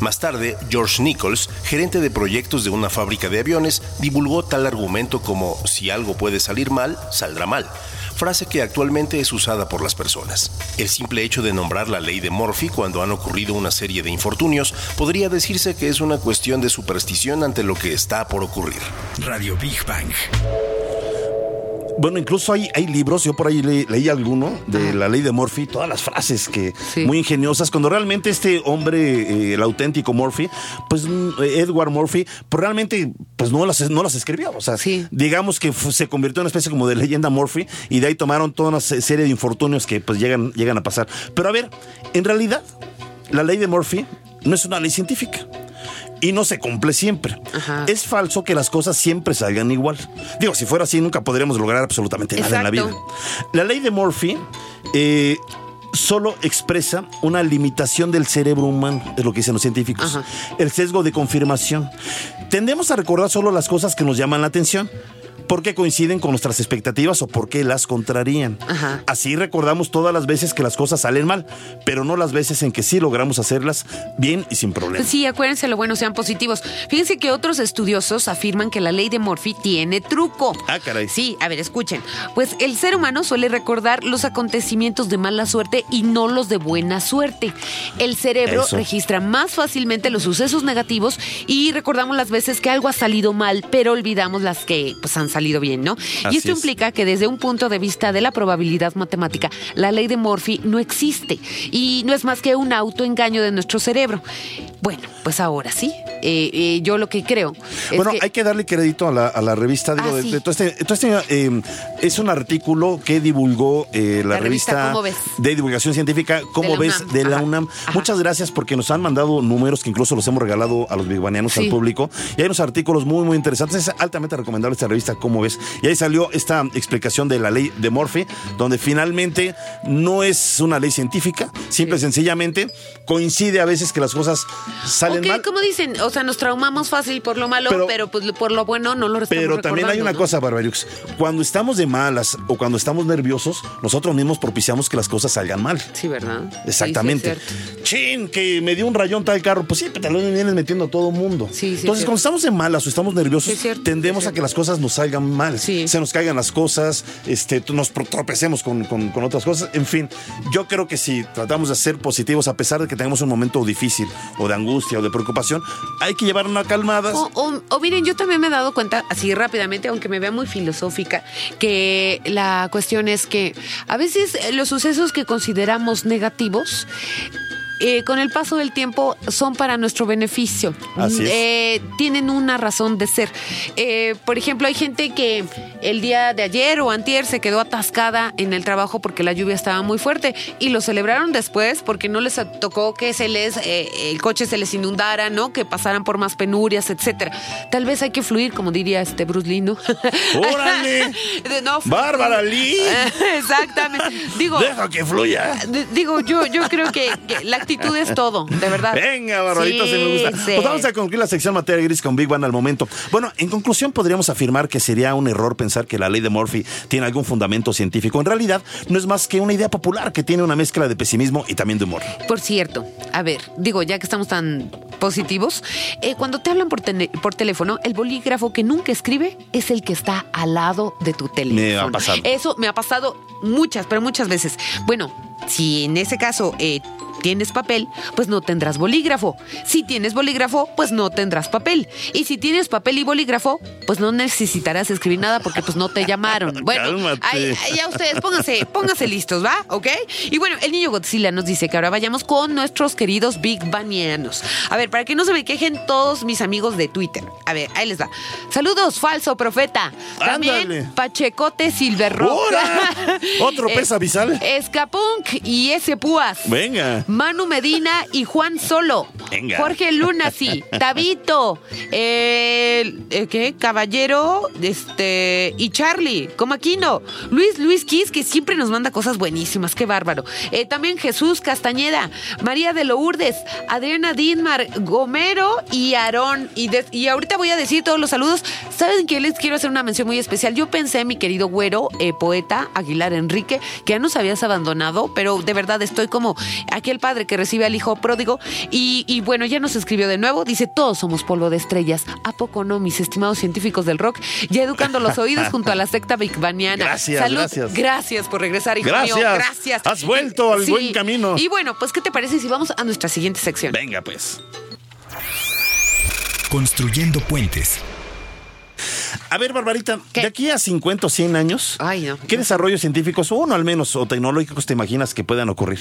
Más tarde, George Nichols, gerente de proyectos de una fábrica de aviones, divulgó tal argumento como si algo puede salir mal, saldrá mal, frase que actualmente es usada por las personas. El simple hecho de nombrar la ley de Murphy cuando han ocurrido una serie de infortunios podría decirse que es una cuestión de superstición ante lo que está por ocurrir. Radio Big Bang. Bueno, incluso hay, hay libros, yo por ahí le- leí alguno de la ley de Murphy, todas las frases que Sí. muy ingeniosas, cuando realmente este hombre, eh, el auténtico Murphy, pues mm, Edward Murphy, pues realmente pues no las, no las escribió, o sea, Sí. digamos que se convirtió en una especie como de leyenda Murphy y de ahí tomaron toda una se- serie de infortunios que pues llegan, llegan a pasar. Pero a ver, en realidad, la ley de Murphy no es una ley científica. Y no se cumple siempre. Ajá. Es falso que las cosas siempre salgan igual. Digo, si fuera así, nunca podríamos lograr absolutamente nada en la vida. La ley de Murphy eh, solo expresa una limitación del cerebro humano, es lo que dicen los científicos. Ajá. El sesgo de confirmación. Tendemos a recordar solo las cosas que nos llaman la atención. Porque coinciden con nuestras expectativas o porque las contrarían. Ajá. Así recordamos todas las veces que las cosas salen mal, pero no las veces en que sí logramos hacerlas bien y sin problemas. Sí, acuérdense lo bueno, sean positivos. Fíjense que otros estudiosos afirman que la ley de Murphy tiene truco. Ah, caray. Sí, a ver, escuchen. Pues el ser humano suele recordar los acontecimientos de mala suerte y no los de buena suerte. El cerebro Eso. registra más fácilmente los sucesos negativos y recordamos las veces que algo ha salido mal, pero olvidamos las que pues han salido bien, ¿no? Así y esto es. implica que desde un punto de vista de la probabilidad matemática, la ley de Murphy no existe y no es más que un autoengaño de nuestro cerebro. Bueno, pues ahora sí, eh, eh, yo lo que creo es bueno, que... hay que darle crédito a la, a la revista. digo, Ah, de- sí. de este, este, eh, es un artículo que divulgó eh, la, La revista de divulgación científica, ¿Cómo ves? De la. UNAM. Ajá. Muchas gracias porque nos han mandado números que incluso los hemos regalado a los biguanianos, Sí. al público. Y hay unos artículos muy, muy interesantes. Es altamente recomendable esta revista, ¿Cómo ves? Y ahí salió esta explicación de la ley de Murphy, donde finalmente no es una ley científica, simple y sencillamente coincide a veces que las cosas salen mal. como dicen, o sea, nos traumamos fácil por lo malo, pero, Pero- pues por lo bueno no lo estamos Pero también hay una ¿no? cosa, Barbariux. Cuando estamos de malas o cuando estamos nerviosos, nosotros mismos propiciamos que las cosas salgan mal. Sí, ¿verdad? Exactamente. Sí. Chin, que me dio un rayón tal carro. Pues sí, te lo vienes metiendo a todo mundo. Sí, sí, es Entonces, cuando estamos de malas o estamos nerviosos, tendemos a que las cosas nos salgan mal. Sí. Se nos caigan las cosas, este, nos tropecemos con, con- con otras cosas. En fin, yo creo que si tratamos de ser positivos, a pesar de que tengamos un momento difícil o de angustia o de preocupación, hay que llevar una calmada. O, o- o miren, yo también me he dado cuenta, así rápidamente, aunque me vea muy filosófica, que la cuestión es que a veces eh, los sucesos que consideramos negativos, eh, con el paso del tiempo son para nuestro beneficio. Así es. Eh, tienen una razón de ser. Eh, por ejemplo, hay gente que el día de ayer o antier se quedó atascada en el trabajo porque la lluvia estaba muy fuerte y lo celebraron después porque no les tocó que se les eh, el coche se les inundara, ¿no? Que pasaran por más penurias, etcétera. Tal vez hay que fluir, como diría este Bruce Lee, ¿no? ¡Órale! [LAUGHS] No. ¡Bárbara Lee! [LAUGHS] Exactamente. Digo, Deja que fluya. Digo, yo, yo creo que, que la actitud es todo, de verdad. Venga, Barbarita, sí, me gusta. sí. Pues vamos a concluir la sección materia gris con Big One al momento. Bueno, en conclusión podríamos afirmar que sería un error pensar que la ley de Murphy tiene algún fundamento científico. En realidad, no es más que una idea popular que tiene una mezcla de pesimismo y también de humor. Por cierto, a ver, digo, ya que estamos tan positivos, eh, cuando te hablan por, por teléfono, el bolígrafo que nunca escribe es el que está al lado de tu teléfono. Me ha pasado. Eso me ha pasado muchas, pero muchas veces. Bueno, si en ese caso eh, tienes papel, pues no tendrás bolígrafo. Si tienes bolígrafo, pues no tendrás papel. Y si tienes papel y bolígrafo, pues no necesitarás escribir nada porque pues no te llamaron. [LAUGHS] Bueno, ahí- ahí ya ustedes pónganse, pónganse listos, ¿va? ¿Ok? Y bueno, el niño Godzilla nos dice que ahora vayamos con nuestros queridos Big Banianos. A ver, para que no se me quejen todos mis amigos de Twitter. A ver, ahí les va. Saludos, falso profeta. También Ándale. Pachecote Silverrock. [LAUGHS] ¿Otro pez abisal? Escapunk y ese Púas. Venga. Manu Medina y Juan Solo. Venga. Jorge Luna, sí. [LAUGHS] Tabito. eh, eh, ¿Qué? Caballero. Este. Y Charlie. Comaquino. Luis Luis Kiss, que siempre nos manda cosas buenísimas. Qué bárbaro. Eh, también Jesús Castañeda. María de Lourdes. Adriana Dinmar. Gomero y Aarón. Y, de- y ahorita voy a decir todos los saludos. ¿Saben que les quiero hacer una mención muy especial? Yo pensé, mi querido güero, eh, poeta Aguilar Enrique, que ya nos habías abandonado, pero de verdad estoy como aquel padre que recibe al hijo pródigo. Y, y bueno, ya nos escribió de nuevo. Dice: Todos somos polvo de estrellas. ¿A poco no, mis estimados científicos del rock? Ya educando los oídos junto a la secta bigbaniana. Gracias, Salud. gracias. Gracias por regresar, hijo Gracias. mío. Gracias. Has vuelto al buen camino. Y bueno, pues, ¿qué te parece si vamos a nuestra siguiente sección? Venga, pues. Construyendo puentes. A ver, Barbarita, ¿Qué? de aquí a 50 o 100 años, Ay, no. ¿qué desarrollos científicos, o uno al menos, o tecnológicos te imaginas que puedan ocurrir?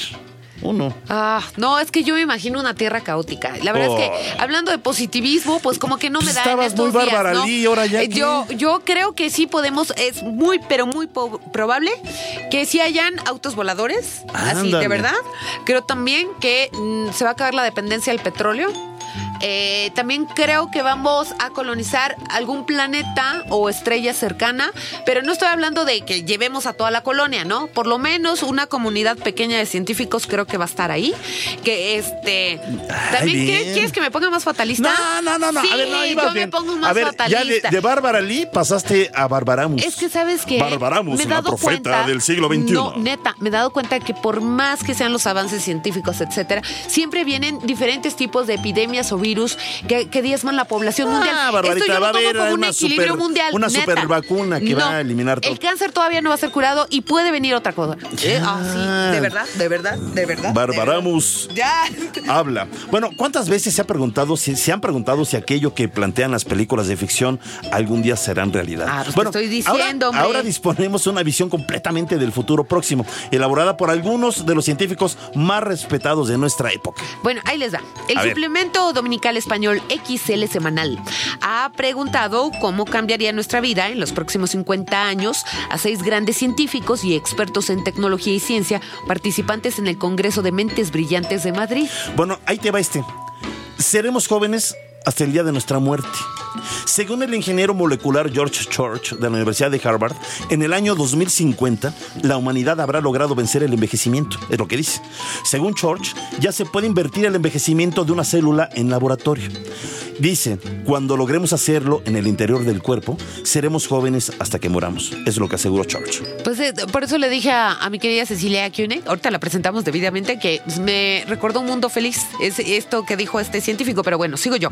Uno. Ah, no, es que yo me imagino una tierra caótica. La verdad es que hablando de positivismo, pues como que no me da en estabas estos muy Bárbara ¿no? Lee, ahora ya Eh. Yo, yo creo que sí podemos, es muy, pero muy probable que sí hayan autos voladores, así de verdad. Creo también que mm, se va a acabar la dependencia del petróleo. Eh, también creo que vamos a colonizar algún planeta o estrella cercana, pero no estoy hablando de que llevemos a toda la colonia, ¿no? Por lo menos una comunidad pequeña de científicos creo que va a estar ahí. Que este. También bien. ¿qué- quieres que me ponga más fatalista. No, no, no, no. Sí, a ver, no, yo bien. me pongo más A ver, fatalista. ya de, de Bárbara Lee pasaste a Barbaramus. Es que sabes que Barbaramus, me he una dado profeta cuenta, del siglo XXI. No, neta, me he dado cuenta que por más que sean los avances científicos, etcétera, siempre vienen diferentes tipos de epidemias o virus que, que diezman la población Ah, mundial. Barbarita, Esto yo va a lo tomo haber como un una equilibrio super- mundial. una neta. super vacuna que va a eliminar todo. El cáncer todavía no va a ser curado y puede venir otra cosa. ¿Eh? Ah, sí, de verdad, de verdad, de verdad. Barbaramus. de verdad. Ya. [LAUGHS] Habla. Bueno, ¿cuántas veces se ha preguntado si se han preguntado si aquello que plantean las películas de ficción algún día serán realidad? Ah, pues te estoy diciendo, ahora, ahora disponemos de una visión completamente del futuro próximo, elaborada por algunos de los científicos más respetados de nuestra época. Bueno, ahí les va. El A suplemento dominical español XL semanal ha preguntado cómo cambiaría nuestra vida en los próximos 50 años a seis grandes científicos y expertos en tecnología y ciencia participantes en el Congreso de Mentes Brillantes de Madrid. Bueno, ahí te va este. Seremos jóvenes hasta el día de nuestra muerte. Según el ingeniero molecular George Church de la Universidad de Harvard, en el año 2050 la humanidad habrá logrado vencer el envejecimiento, es lo que dice. Según Church, ya se puede invertir el envejecimiento de una célula en laboratorio. Dice, cuando logremos hacerlo en el interior del cuerpo, seremos jóvenes hasta que moramos. Es lo que aseguró Church. Pues eh, por eso le dije a, a mi querida Cecilia Koenig, ahorita la presentamos debidamente, que me recordó un mundo feliz. Es esto que dijo este científico, pero bueno, sigo yo.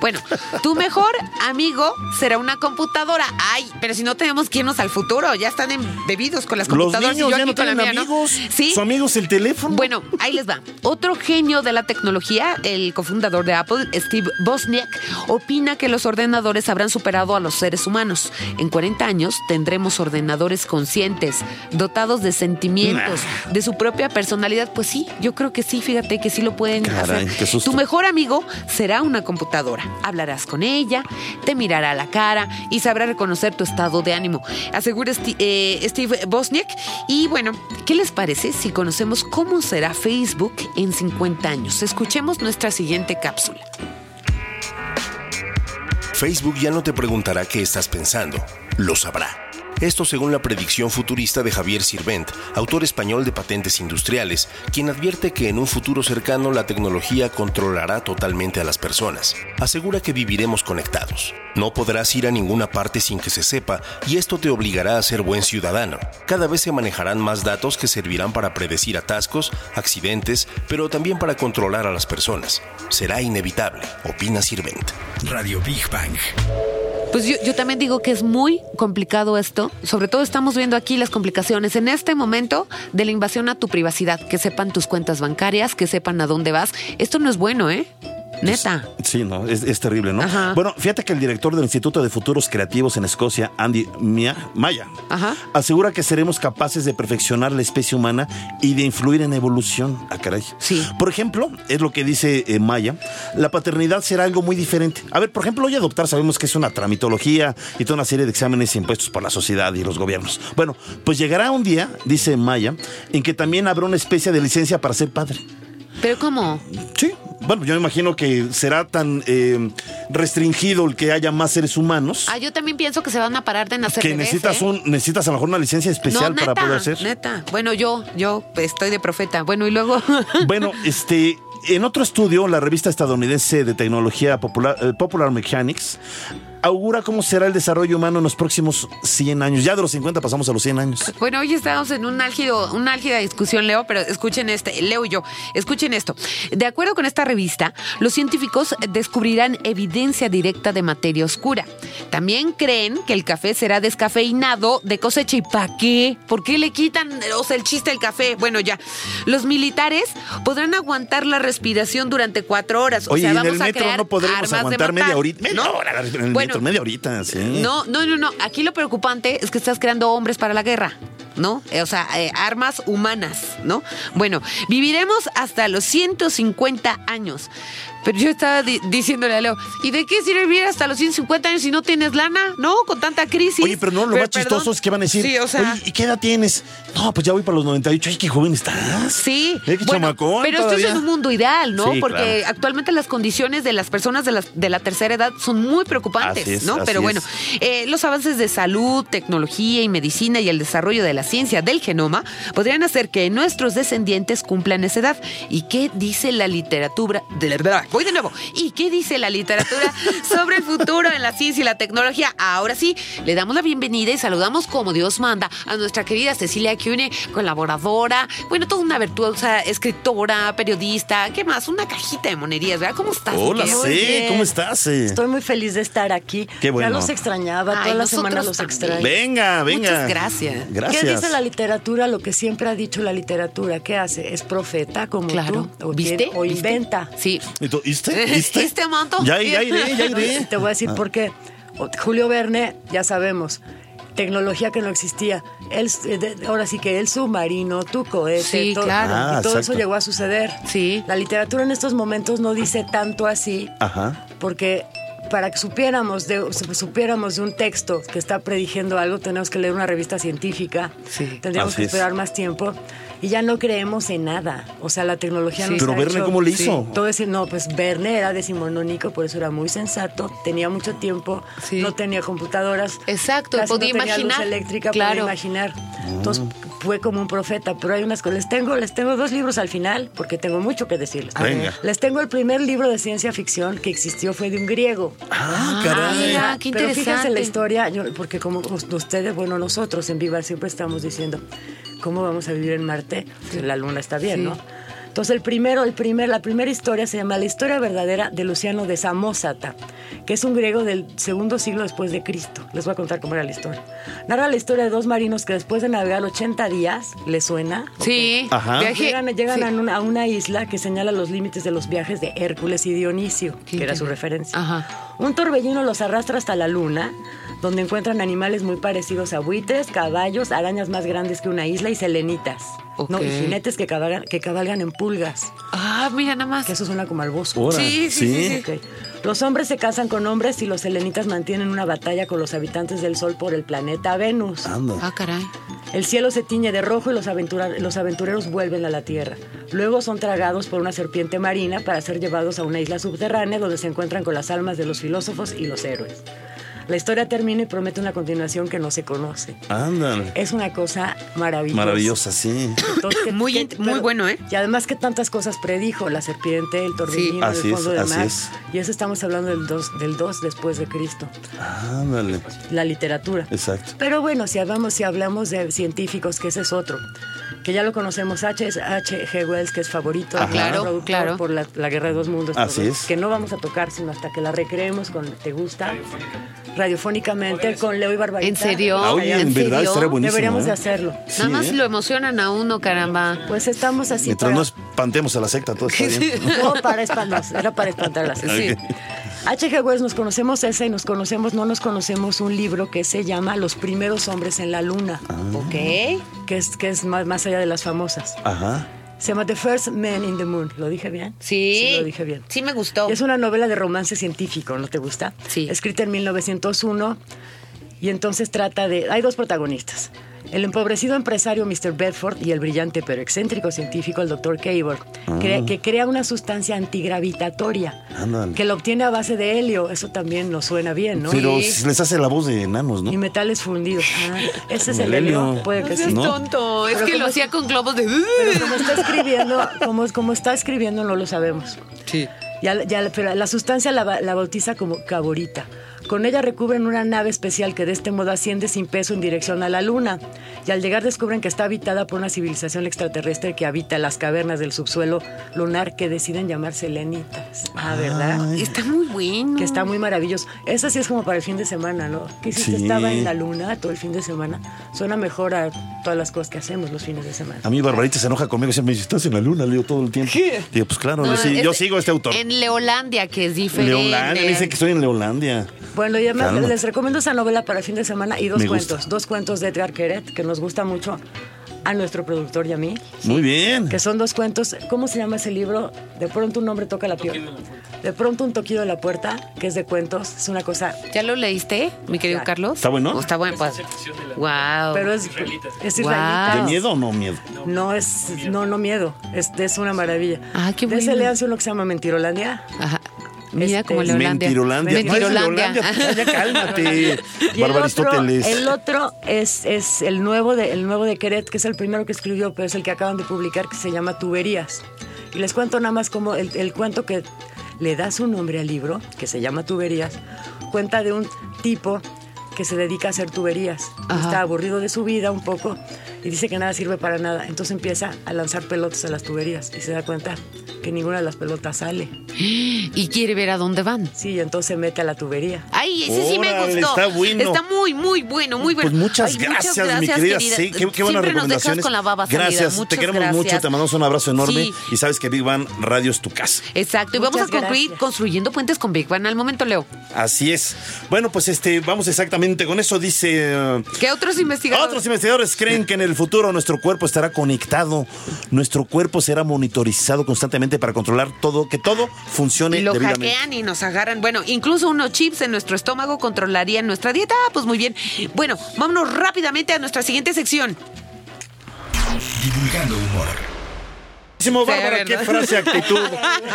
Bueno, tu mejor amigo será una computadora. Ay, pero si no tenemos que irnos al futuro, ya están embebidos con las Los computadoras. y niños yo ya no tienen mía, ¿no? amigos. Sí. Su amigo es el teléfono. Bueno, ahí les va. Otro genio de la tecnología, el cofundador de Apple, Steve Wozniak, opina que los ordenadores habrán superado a los seres humanos. En 40 años tendremos ordenadores conscientes, dotados de sentimientos, de su propia personalidad. Pues sí, yo creo que sí, fíjate que sí lo pueden Caray, hacer. qué susto. Tu mejor amigo será una computadora. Hablarás con ella, te mirará la cara y sabrá reconocer tu estado de ánimo. Asegura eh, Steve Bosniak. Y bueno, ¿qué les parece si conocemos cómo será Facebook en 50 años? Escuchemos nuestra siguiente cápsula. Facebook ya no te preguntará qué estás pensando, lo sabrá. Esto según la predicción futurista de Javier Sirvent, autor español de patentes industriales, quien advierte que en un futuro cercano la tecnología controlará totalmente a las personas. Asegura que viviremos conectados. No podrás ir a ninguna parte sin que se sepa y esto te obligará a ser buen ciudadano. Cada vez se manejarán más datos que servirán para predecir atascos, accidentes, pero también para controlar a las personas. Será inevitable, opina Sirvent. Radio Big Bang. Pues yo, yo, también digo que es muy complicado esto. Sobre todo estamos viendo aquí las complicaciones en este momento de la invasión a tu privacidad. Que sepan tus cuentas bancarias, que sepan a dónde vas. Esto no es bueno, ¿eh? Neta. Sí, no, es, es terrible, ¿no? Ajá. Bueno, fíjate que el director del Instituto de Futuros Creativos en Escocia, Andy Mia, Maya, Ajá. asegura que seremos capaces de perfeccionar la especie humana y de influir en evolución. Ah, caray. Sí. Por ejemplo, es lo que dice eh, Maya, la paternidad será algo muy diferente. A ver, por ejemplo, hoy adoptar sabemos que es una tramitología y toda una serie de exámenes impuestos por la sociedad y los gobiernos. Bueno, pues llegará un día, dice Maya, en que también habrá una especie de licencia para ser padre. Pero ¿cómo? Sí, bueno, yo me imagino que será tan eh, restringido el que haya más seres humanos Ah, yo también pienso que se van a parar de nacer que bebés, necesitas ¿eh? un necesitas a lo mejor una licencia especial no, para poder hacer. Neta. Bueno, yo, yo estoy de profeta. Bueno, y luego. [LAUGHS] Bueno, este en otro estudio, la revista estadounidense de tecnología popular, eh, Popular Mechanics augura cómo será el desarrollo humano en los próximos 100 años. Ya de los 50 pasamos a los 100 años. Bueno, hoy estamos en un álgido, una álgida discusión, Leo, pero escuchen este, Leo y yo, escuchen esto. De acuerdo con esta revista, los científicos descubrirán evidencia directa de materia oscura. También creen que el café será descafeinado de cosecha. ¿Y para qué? ¿Por qué le quitan, o sea, el chiste del café? Bueno, ya. Los militares podrán aguantar la respiración durante cuatro horas. O Oye, sea, en vamos el a metro crear no podremos aguantar media horita. Media ¿no? hora en media horita, sí. no, no, no, no. Aquí lo preocupante es que estás creando hombres para la guerra, ¿no? Eh, O sea, eh, armas humanas, ¿no? Bueno, viviremos hasta los 150 años. Pero yo estaba di- diciéndole a Leo, ¿y de qué sirve vivir hasta los 150 años si no tienes lana? ¿No? Con tanta crisis. Oye, pero no, lo más perdón. chistoso es que van a decir, Sí, o sea... Oye, ¿y qué edad tienes? No, pues ya voy para los 98. Ay, qué joven estás. Sí, qué bueno, chamacón pero esto todavía. es en un mundo ideal, ¿no? Sí, Porque claro. actualmente las condiciones de las personas de la, de la tercera edad son muy preocupantes, Así es, ¿no? así Pero bueno, eh, los avances de salud, tecnología y medicina y el desarrollo de la ciencia del genoma podrían hacer que nuestros descendientes cumplan esa edad. ¿Y qué dice la literatura? De la verdad, voy de nuevo. ¿Y qué dice la literatura sobre el futuro en la ciencia y la tecnología? Ahora sí, le damos la bienvenida y saludamos como Dios manda a nuestra querida Cecilia Cune, colaboradora, bueno, toda una virtuosa escritora, periodista, ¿qué más? Una cajita de monerías, ¿verdad? ¿Cómo estás? Hola, sí. ¿cómo estás? eh? Estoy muy feliz de estar aquí. Qué bueno. Ya los extrañaba, Ay, todas las nosotros semanas los extraño. Venga, venga. Muchas gracias. Gracias. ¿Qué dice la literatura? Lo que siempre ha dicho la literatura. ¿Qué hace? ¿Es profeta como Claro. tú? ¿O ¿Viste? ¿O ¿Viste? inventa? Sí. ¿Y tú, ¿Viste? ¿Viste? [LAUGHS] ¿Viste, Manto? Ya, ya iré, ya [LAUGHS] iré. Te voy a decir por qué. Julio Verne, ya sabemos, tecnología que no existía. Él, eh, ahora sí que el submarino, tu cohete, Sí, todo, claro. Ah, y todo eso llegó a suceder. Sí. La literatura en estos momentos no dice tanto así, Ajá. porque para que supiéramos de, supiéramos de un texto que está prediciendo algo, tenemos que leer una revista científica, Sí. tendríamos que es. esperar más tiempo y ya no creemos en nada. O sea, la tecnología Sí. nos Pero ha Verne, hecho- ¿cómo le hizo? Todo decir, no, pues Verne era decimonónico, por eso era muy sensato, tenía mucho tiempo, Sí. no tenía computadoras. Exacto, casi podía no tenía luz eléctrica, Claro. podía imaginar. Entonces fue como un profeta, pero hay unas cosas. Les tengo, les tengo dos libros al final, porque tengo mucho que decirles. A Venga. Les tengo el primer libro de ciencia ficción que existió, fue de un griego. Ah, Ah, caray. mira, qué Pero fíjense la historia, yo- porque como us- ustedes, bueno, nosotros en Viva siempre estamos diciendo, ¿cómo vamos a vivir en Marte? Pues la luna está bien, Sí. ¿no? Entonces el primero, el primer, la primera historia se llama La historia verdadera de Luciano de Samosata, que es un griego del segundo siglo después de Cristo. Les voy a contar cómo era la historia. Narra la historia de dos marinos que después de navegar 80 días, ¿les suena? Sí. Ajá. Viaje- Llegan, llegan sí. a, una, a una isla que señala los límites de los viajes de Hércules y Dionisio, que era su referencia. Ajá. Un torbellino los arrastra hasta la luna, donde encuentran animales muy parecidos a buitres, caballos, arañas más grandes que una isla y selenitas. No, y jinetes que cabalgan, que cabalgan en pulgas, Ah, mira nada más. que eso suena como al bosque. Ahora, Sí, sí, sí. Los hombres se casan con hombres y los selenitas mantienen una batalla con los habitantes del Sol por el planeta Venus. Ah, caray. El cielo se tiñe de rojo y los, aventura- los aventureros vuelven a la tierra. Luego son tragados por una serpiente marina para ser llevados a una isla subterránea donde se encuentran con las almas de los filósofos y los héroes. La historia termina y promete una continuación que no se conoce. Ándale. Es una cosa maravillosa. Maravillosa, sí. Entonces, que- [COUGHS] Muy que- bueno, ¿eh? Y además que tantas cosas predijo, la serpiente, el torbellino, Sí. Así el es, fondo del así mar. es. Y eso estamos hablando del 2 del dos después de Cristo, Ándale. la literatura. Exacto. Pero bueno, si hablamos, si hablamos de científicos, que ese es otro, que ya lo conocemos, H. es H. G. Wells, que es favorito, Ajá. del Claro, productor claro. por la, la Guerra de dos Mundos, Así todo, es. que no vamos a tocar sino hasta que la recreemos con ¿Te gusta? Radiofónicamente con Leo y Barbarita. ¿En serio? Ah, oye, ¿En en verdad serio? estaría buenísimo. Deberíamos ¿eh? de hacerlo. Sí, Nada más ¿eh? lo emocionan a uno, caramba. Pues estamos así Mientras para- no espantemos a la secta, todo está [LAUGHS] bien. [LAUGHS] No, para espantarlas, era para espantarlas. [LAUGHS] Sí. H.G. Wells, nos conocemos esa y nos conocemos, no nos conocemos un libro que se llama Los primeros hombres en la luna, Ah. Ok. que es, que es más, más allá de las famosas. Ajá. Se llama The First Man in the Moon. ¿Lo dije bien? Sí. lo dije bien. Sí me gustó. Es una novela de romance científico, ¿no te gusta? Sí. Escrita en 1901 y entonces trata de... Hay dos protagonistas. El empobrecido empresario Mr. Bedford y el brillante pero excéntrico científico el Dr. Cable, cre- que crea una sustancia antigravitatoria que lo obtiene a base de helio. Eso también nos suena bien, ¿no? Pero Y, les hace la voz de enanos, ¿no? y metales fundidos. Ah, ese es el el helio. helio. Puede que No sí. ¿No? tonto. Es Pero que lo ¿cómo hacía con globos de. Pero como está escribiendo, como, como está escribiendo no lo sabemos. Sí. Ya, ya, pero la sustancia la, ba- la bautiza como caborita. Con ella recubren una nave especial que de este modo asciende sin peso en dirección a la Luna. Y al llegar descubren que está habitada por una civilización extraterrestre que habita las cavernas del subsuelo lunar que deciden llamarse Lenitas. Ah, ¿verdad? Está muy bueno. Que está muy maravilloso. Esa sí es como para el fin de semana, ¿no? Que hiciste? Sí. Estaba en la luna todo el fin de semana. Suena mejor a todas las cosas que hacemos los fines de semana. A mí Barbarita se enoja conmigo, siempre me dice, estás en la luna, leo todo el tiempo. Digo, pues claro, No, yo sí- es- yo sigo a este autor. En Leolandia, que es diferente. Leolandia, dice que estoy en Leolandia. Bueno, y además Calma. les recomiendo esa novela para el fin de semana y dos Me gusta. cuentos. Dos cuentos de Edgar Queret, que nos gusta mucho a nuestro productor y a mí. Muy bien. Que son dos cuentos. ¿Cómo se llama ese libro? De pronto un hombre toca la piel. De pronto un toquido de la puerta, que es de cuentos. Es una cosa. ¿Ya lo leíste, mi querido Ya. Carlos? ¿Está bueno? ¿O Está bueno, pues. Wow. Pero es, es Wow. israelita. ¿De miedo o no miedo? No es, no, no miedo. Es, es una maravilla. Ah, qué De ese bueno. léanse uno que se llama Mentirolandia. Ajá. Mira Este, como Leolandia. Mentirolandia. Mentirolandia. No, es Leolandia, ya cálmate. [LAUGHS] Y el otro, Barbaristóteles. el otro es, es el nuevo de el nuevo de Queret, que es el primero que escribió, pero es el que acaban de publicar, que se llama Tuberías. Y les cuento nada más como el, el cuento que le da su nombre al libro, que se llama Tuberías, cuenta de un tipo que se dedica a hacer tuberías. Ajá. Está aburrido de su vida un poco y dice que nada sirve para nada. Entonces empieza a lanzar pelotas a las tuberías y se da cuenta que ninguna de las pelotas sale. Y quiere ver a dónde van. Sí, entonces se mete a la tubería. Ay, ese sí me gustó. está bueno. Está muy, muy bueno, muy bueno. Pues muchas, Ay, gracias, mi querida. Sí, qué, qué buenas Siempre nos dejas recomendaciones. con la baba gracias, te Muchas queremos gracias. mucho, te mandamos un abrazo enorme. Sí. Y sabes que Big Bang Radio es tu casa. Exacto, y vamos a Muchas concluir gracias. construyendo puentes con Big Bang al momento, Leo. Así es. Bueno, pues este, vamos exactamente con eso. Dice. eh, ¿Qué otros investigadores? Otros investigadores creen que en el futuro nuestro cuerpo estará conectado, nuestro cuerpo será monitorizado constantemente para controlar todo, que todo funcione Y lo hackean y nos agarran. Bueno, incluso unos chips en nuestro estómago controlarían nuestra dieta. Ah, pues muy bien. Bueno, vámonos rápidamente a nuestra siguiente sección. Divulgando humor. Bárbara, ¿qué frase, actitud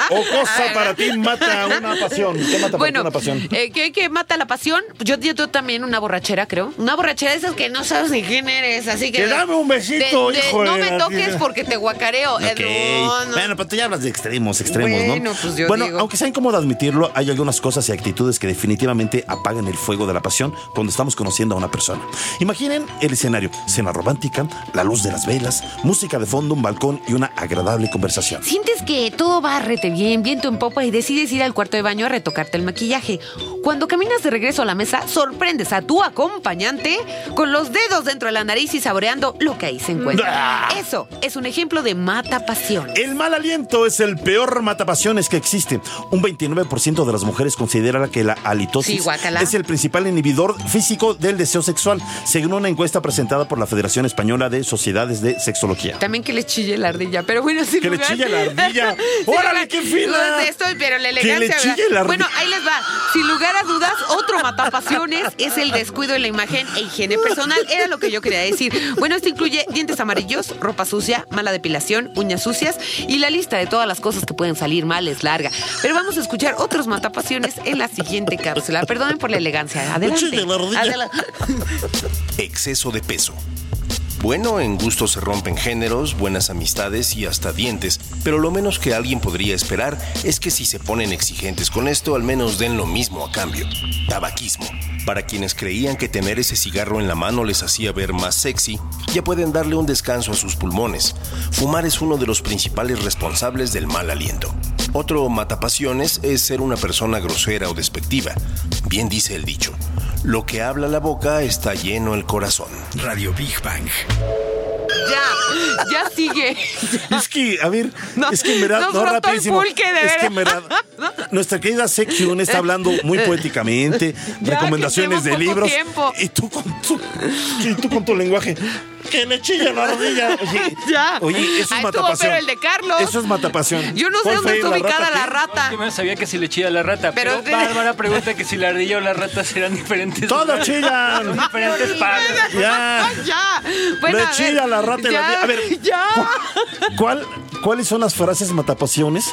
o cosa para ti mata una pasión? ¿Qué mata para ti una pasión? eh, ¿qué, qué mata la pasión? Yo, yo, también una borrachera, creo. Una borrachera de esas que no sabes ni quién eres, así que... Que dame un besito, de- de- hijo No me toques porque te guacareo. Ok. No, no. Bueno, pero tú ya hablas de extremos, extremos, Bueno, ¿no? pues yo bueno, digo. aunque sea incómodo admitirlo, hay algunas cosas y actitudes que definitivamente apagan el fuego de la pasión cuando estamos conociendo a una persona. Imaginen el escenario, cena romántica, la luz de las velas, música de fondo, un balcón y una agradable conversación. Sientes que todo va rete bien, viento en popa y decides ir al cuarto de baño a retocarte el maquillaje. Cuando caminas de regreso a la mesa, sorprendes a tu acompañante con los dedos dentro de la nariz y saboreando lo que ahí se encuentra. Ah. Eso es un ejemplo de mata pasión. El mal aliento es el peor matapasiones que existe. Un 29% de las mujeres considera que la halitosis Sí, es el principal inhibidor físico del deseo sexual, según una encuesta presentada por la Federación Española de Sociedades de Sexología. También que les chille la ardilla, pero bueno, sin Que le lugar- chille la ardilla. [LAUGHS] ¡Órale, qué fina! No, Estoy, pero la Que le elegancia. chille ¿verdad? la ardilla. Bueno, ahí les va. Sin lugar a dudas, otro matapasiones es el descuido en la imagen e higiene personal. Era lo que yo quería decir. Bueno, esto incluye dientes amarillos, ropa sucia, mala depilación, uñas sucias y la lista de todas las cosas que pueden salir mal es larga. Pero vamos a escuchar otros matapasiones en la siguiente cápsula. Perdonen por la elegancia. Adelante. chille la ardilla. Adelante. Exceso de peso. Bueno, en gusto se rompen géneros, buenas amistades y hasta dientes, pero lo menos que alguien podría esperar es que si se ponen exigentes con esto, al menos den lo mismo a cambio. Tabaquismo. Para quienes creían que tener ese cigarro en la mano les hacía ver más sexy, ya pueden darle un descanso a sus pulmones. Fumar es uno de los principales responsables del mal aliento. Otro matapasiones es ser una persona grosera o despectiva. Bien dice el dicho, lo que habla la boca está lleno el corazón. Radio Big Bang. Ya, ya sigue. Es que, a ver, No, es que en verdad, no, rapidísimo. pulque, de es que en verdad. nuestra querida Section está hablando muy poéticamente, Ya, recomendaciones que de libros. tiempo. Y tú con tu, y tú con tu lenguaje. Que le chilla la rodilla. Oye, [LAUGHS] Ya. oye eso Ahí es estuvo, matapasión. pero el de Carlos. Eso es matapasión. Yo no sé ¿Cuál dónde está ubicada la rata. Yo me sabía que si le chilla la rata, Pero pero, de- Bárbara pregunta que si la ardilla o la rata serán diferentes. Todos [LAUGHS] chillan. diferentes partes. Ya. [LAUGHS] ya. Bueno, Le a ver, chilla la rata y la ya, ardilla. A ver, Ya. ¿Cuál, ¿Cuáles son las frases matapasiones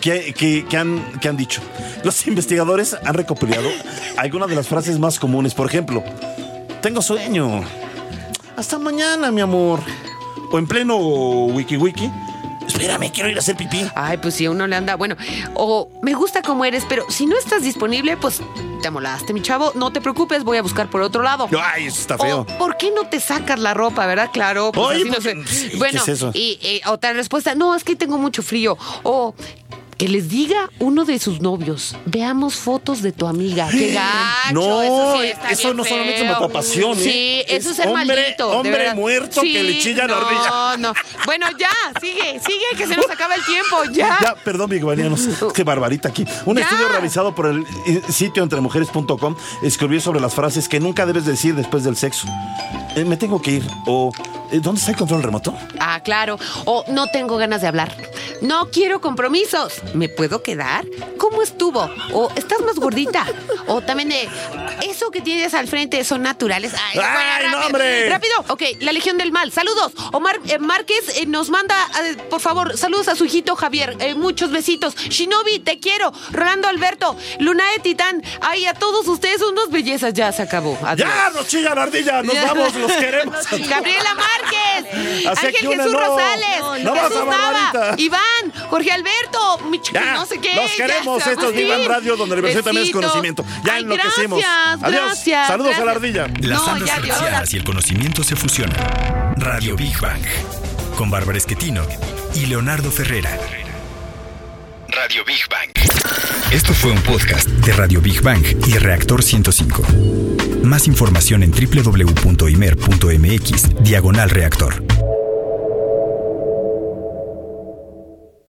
que, que- que han, que han dicho? Los investigadores han recopilado algunas de las frases más comunes. Por ejemplo, tengo sueño. Hasta mañana, mi amor. O en pleno wiki wiki. Espérame, quiero ir a hacer pipí. Ay, pues si a uno le anda, bueno, o me gusta como eres, pero si no estás disponible, pues te amolaste, mi chavo. No te preocupes, voy a buscar por otro lado. Ay, eso está feo. O, ¿Por qué no te sacas la ropa, verdad? Claro. Pues Oye, así no porque- sé. ¿qué Bueno, es eso? Y, y otra respuesta, no, es que tengo mucho frío. O que les diga uno de sus novios, veamos fotos de tu amiga. Qué [GASPS] gacho. No, eso, sí está eso bien no solamente es matapasión, ¿eh? Sí, eso es, Es ser hombre- maldito. hombre muerto que le chilla la no, ardilla. No, Bueno, ya, sigue, sigue, que se nos acaba el tiempo, ya. [LAUGHS] Ya, perdón, biguanianos. Qué barbarita aquí. Un Ya. estudio realizado por el eh, sitio entremujeres.com escribió sobre las frases que nunca debes decir después del sexo. Eh, me tengo que ir. O, ¿dónde está el control remoto? Ah, claro. O no tengo ganas de hablar. No quiero compromisos. ¿Me puedo quedar? ¿Cómo estuvo? O estás más gordita. O también de eso que tienes al frente son naturales. Ay, ¡Ay, bueno, no, hombre! Rápido. Ok, la Legión del Mal. Saludos. Omar eh, Márquez eh, nos manda, eh, por favor, saludos a su hijito Javier. Eh, muchos besitos. Shinobi, te quiero. Rolando Alberto. Lunae Titán. Ay, a todos ustedes unas bellezas. Ya se acabó. Adiós. ¡Ya! ¡Nos chilla la ardilla! ¡Nos vamos! ¡Los queremos! Gabriela Márquez, Ángel Jesús no. Rosales, No, no. Jesús Nava. Iván, Jorge Alberto, Ya, no sé qué. los queremos. ya, Esto es Agustín. Vivan Radio, donde la diversión también es conocimiento. Ya Ay, enloquecimos. Gracias, Adiós. gracias. Saludos a la ardilla. Las No, ondas y el conocimiento se fusionan. Radio Big Bang. Con Bárbara Esquetino y Leonardo Ferrera. Radio Big Bang. Esto fue un podcast de Radio Big Bang y Reactor 105. Más información en www.imer.mx, diagonal reactor.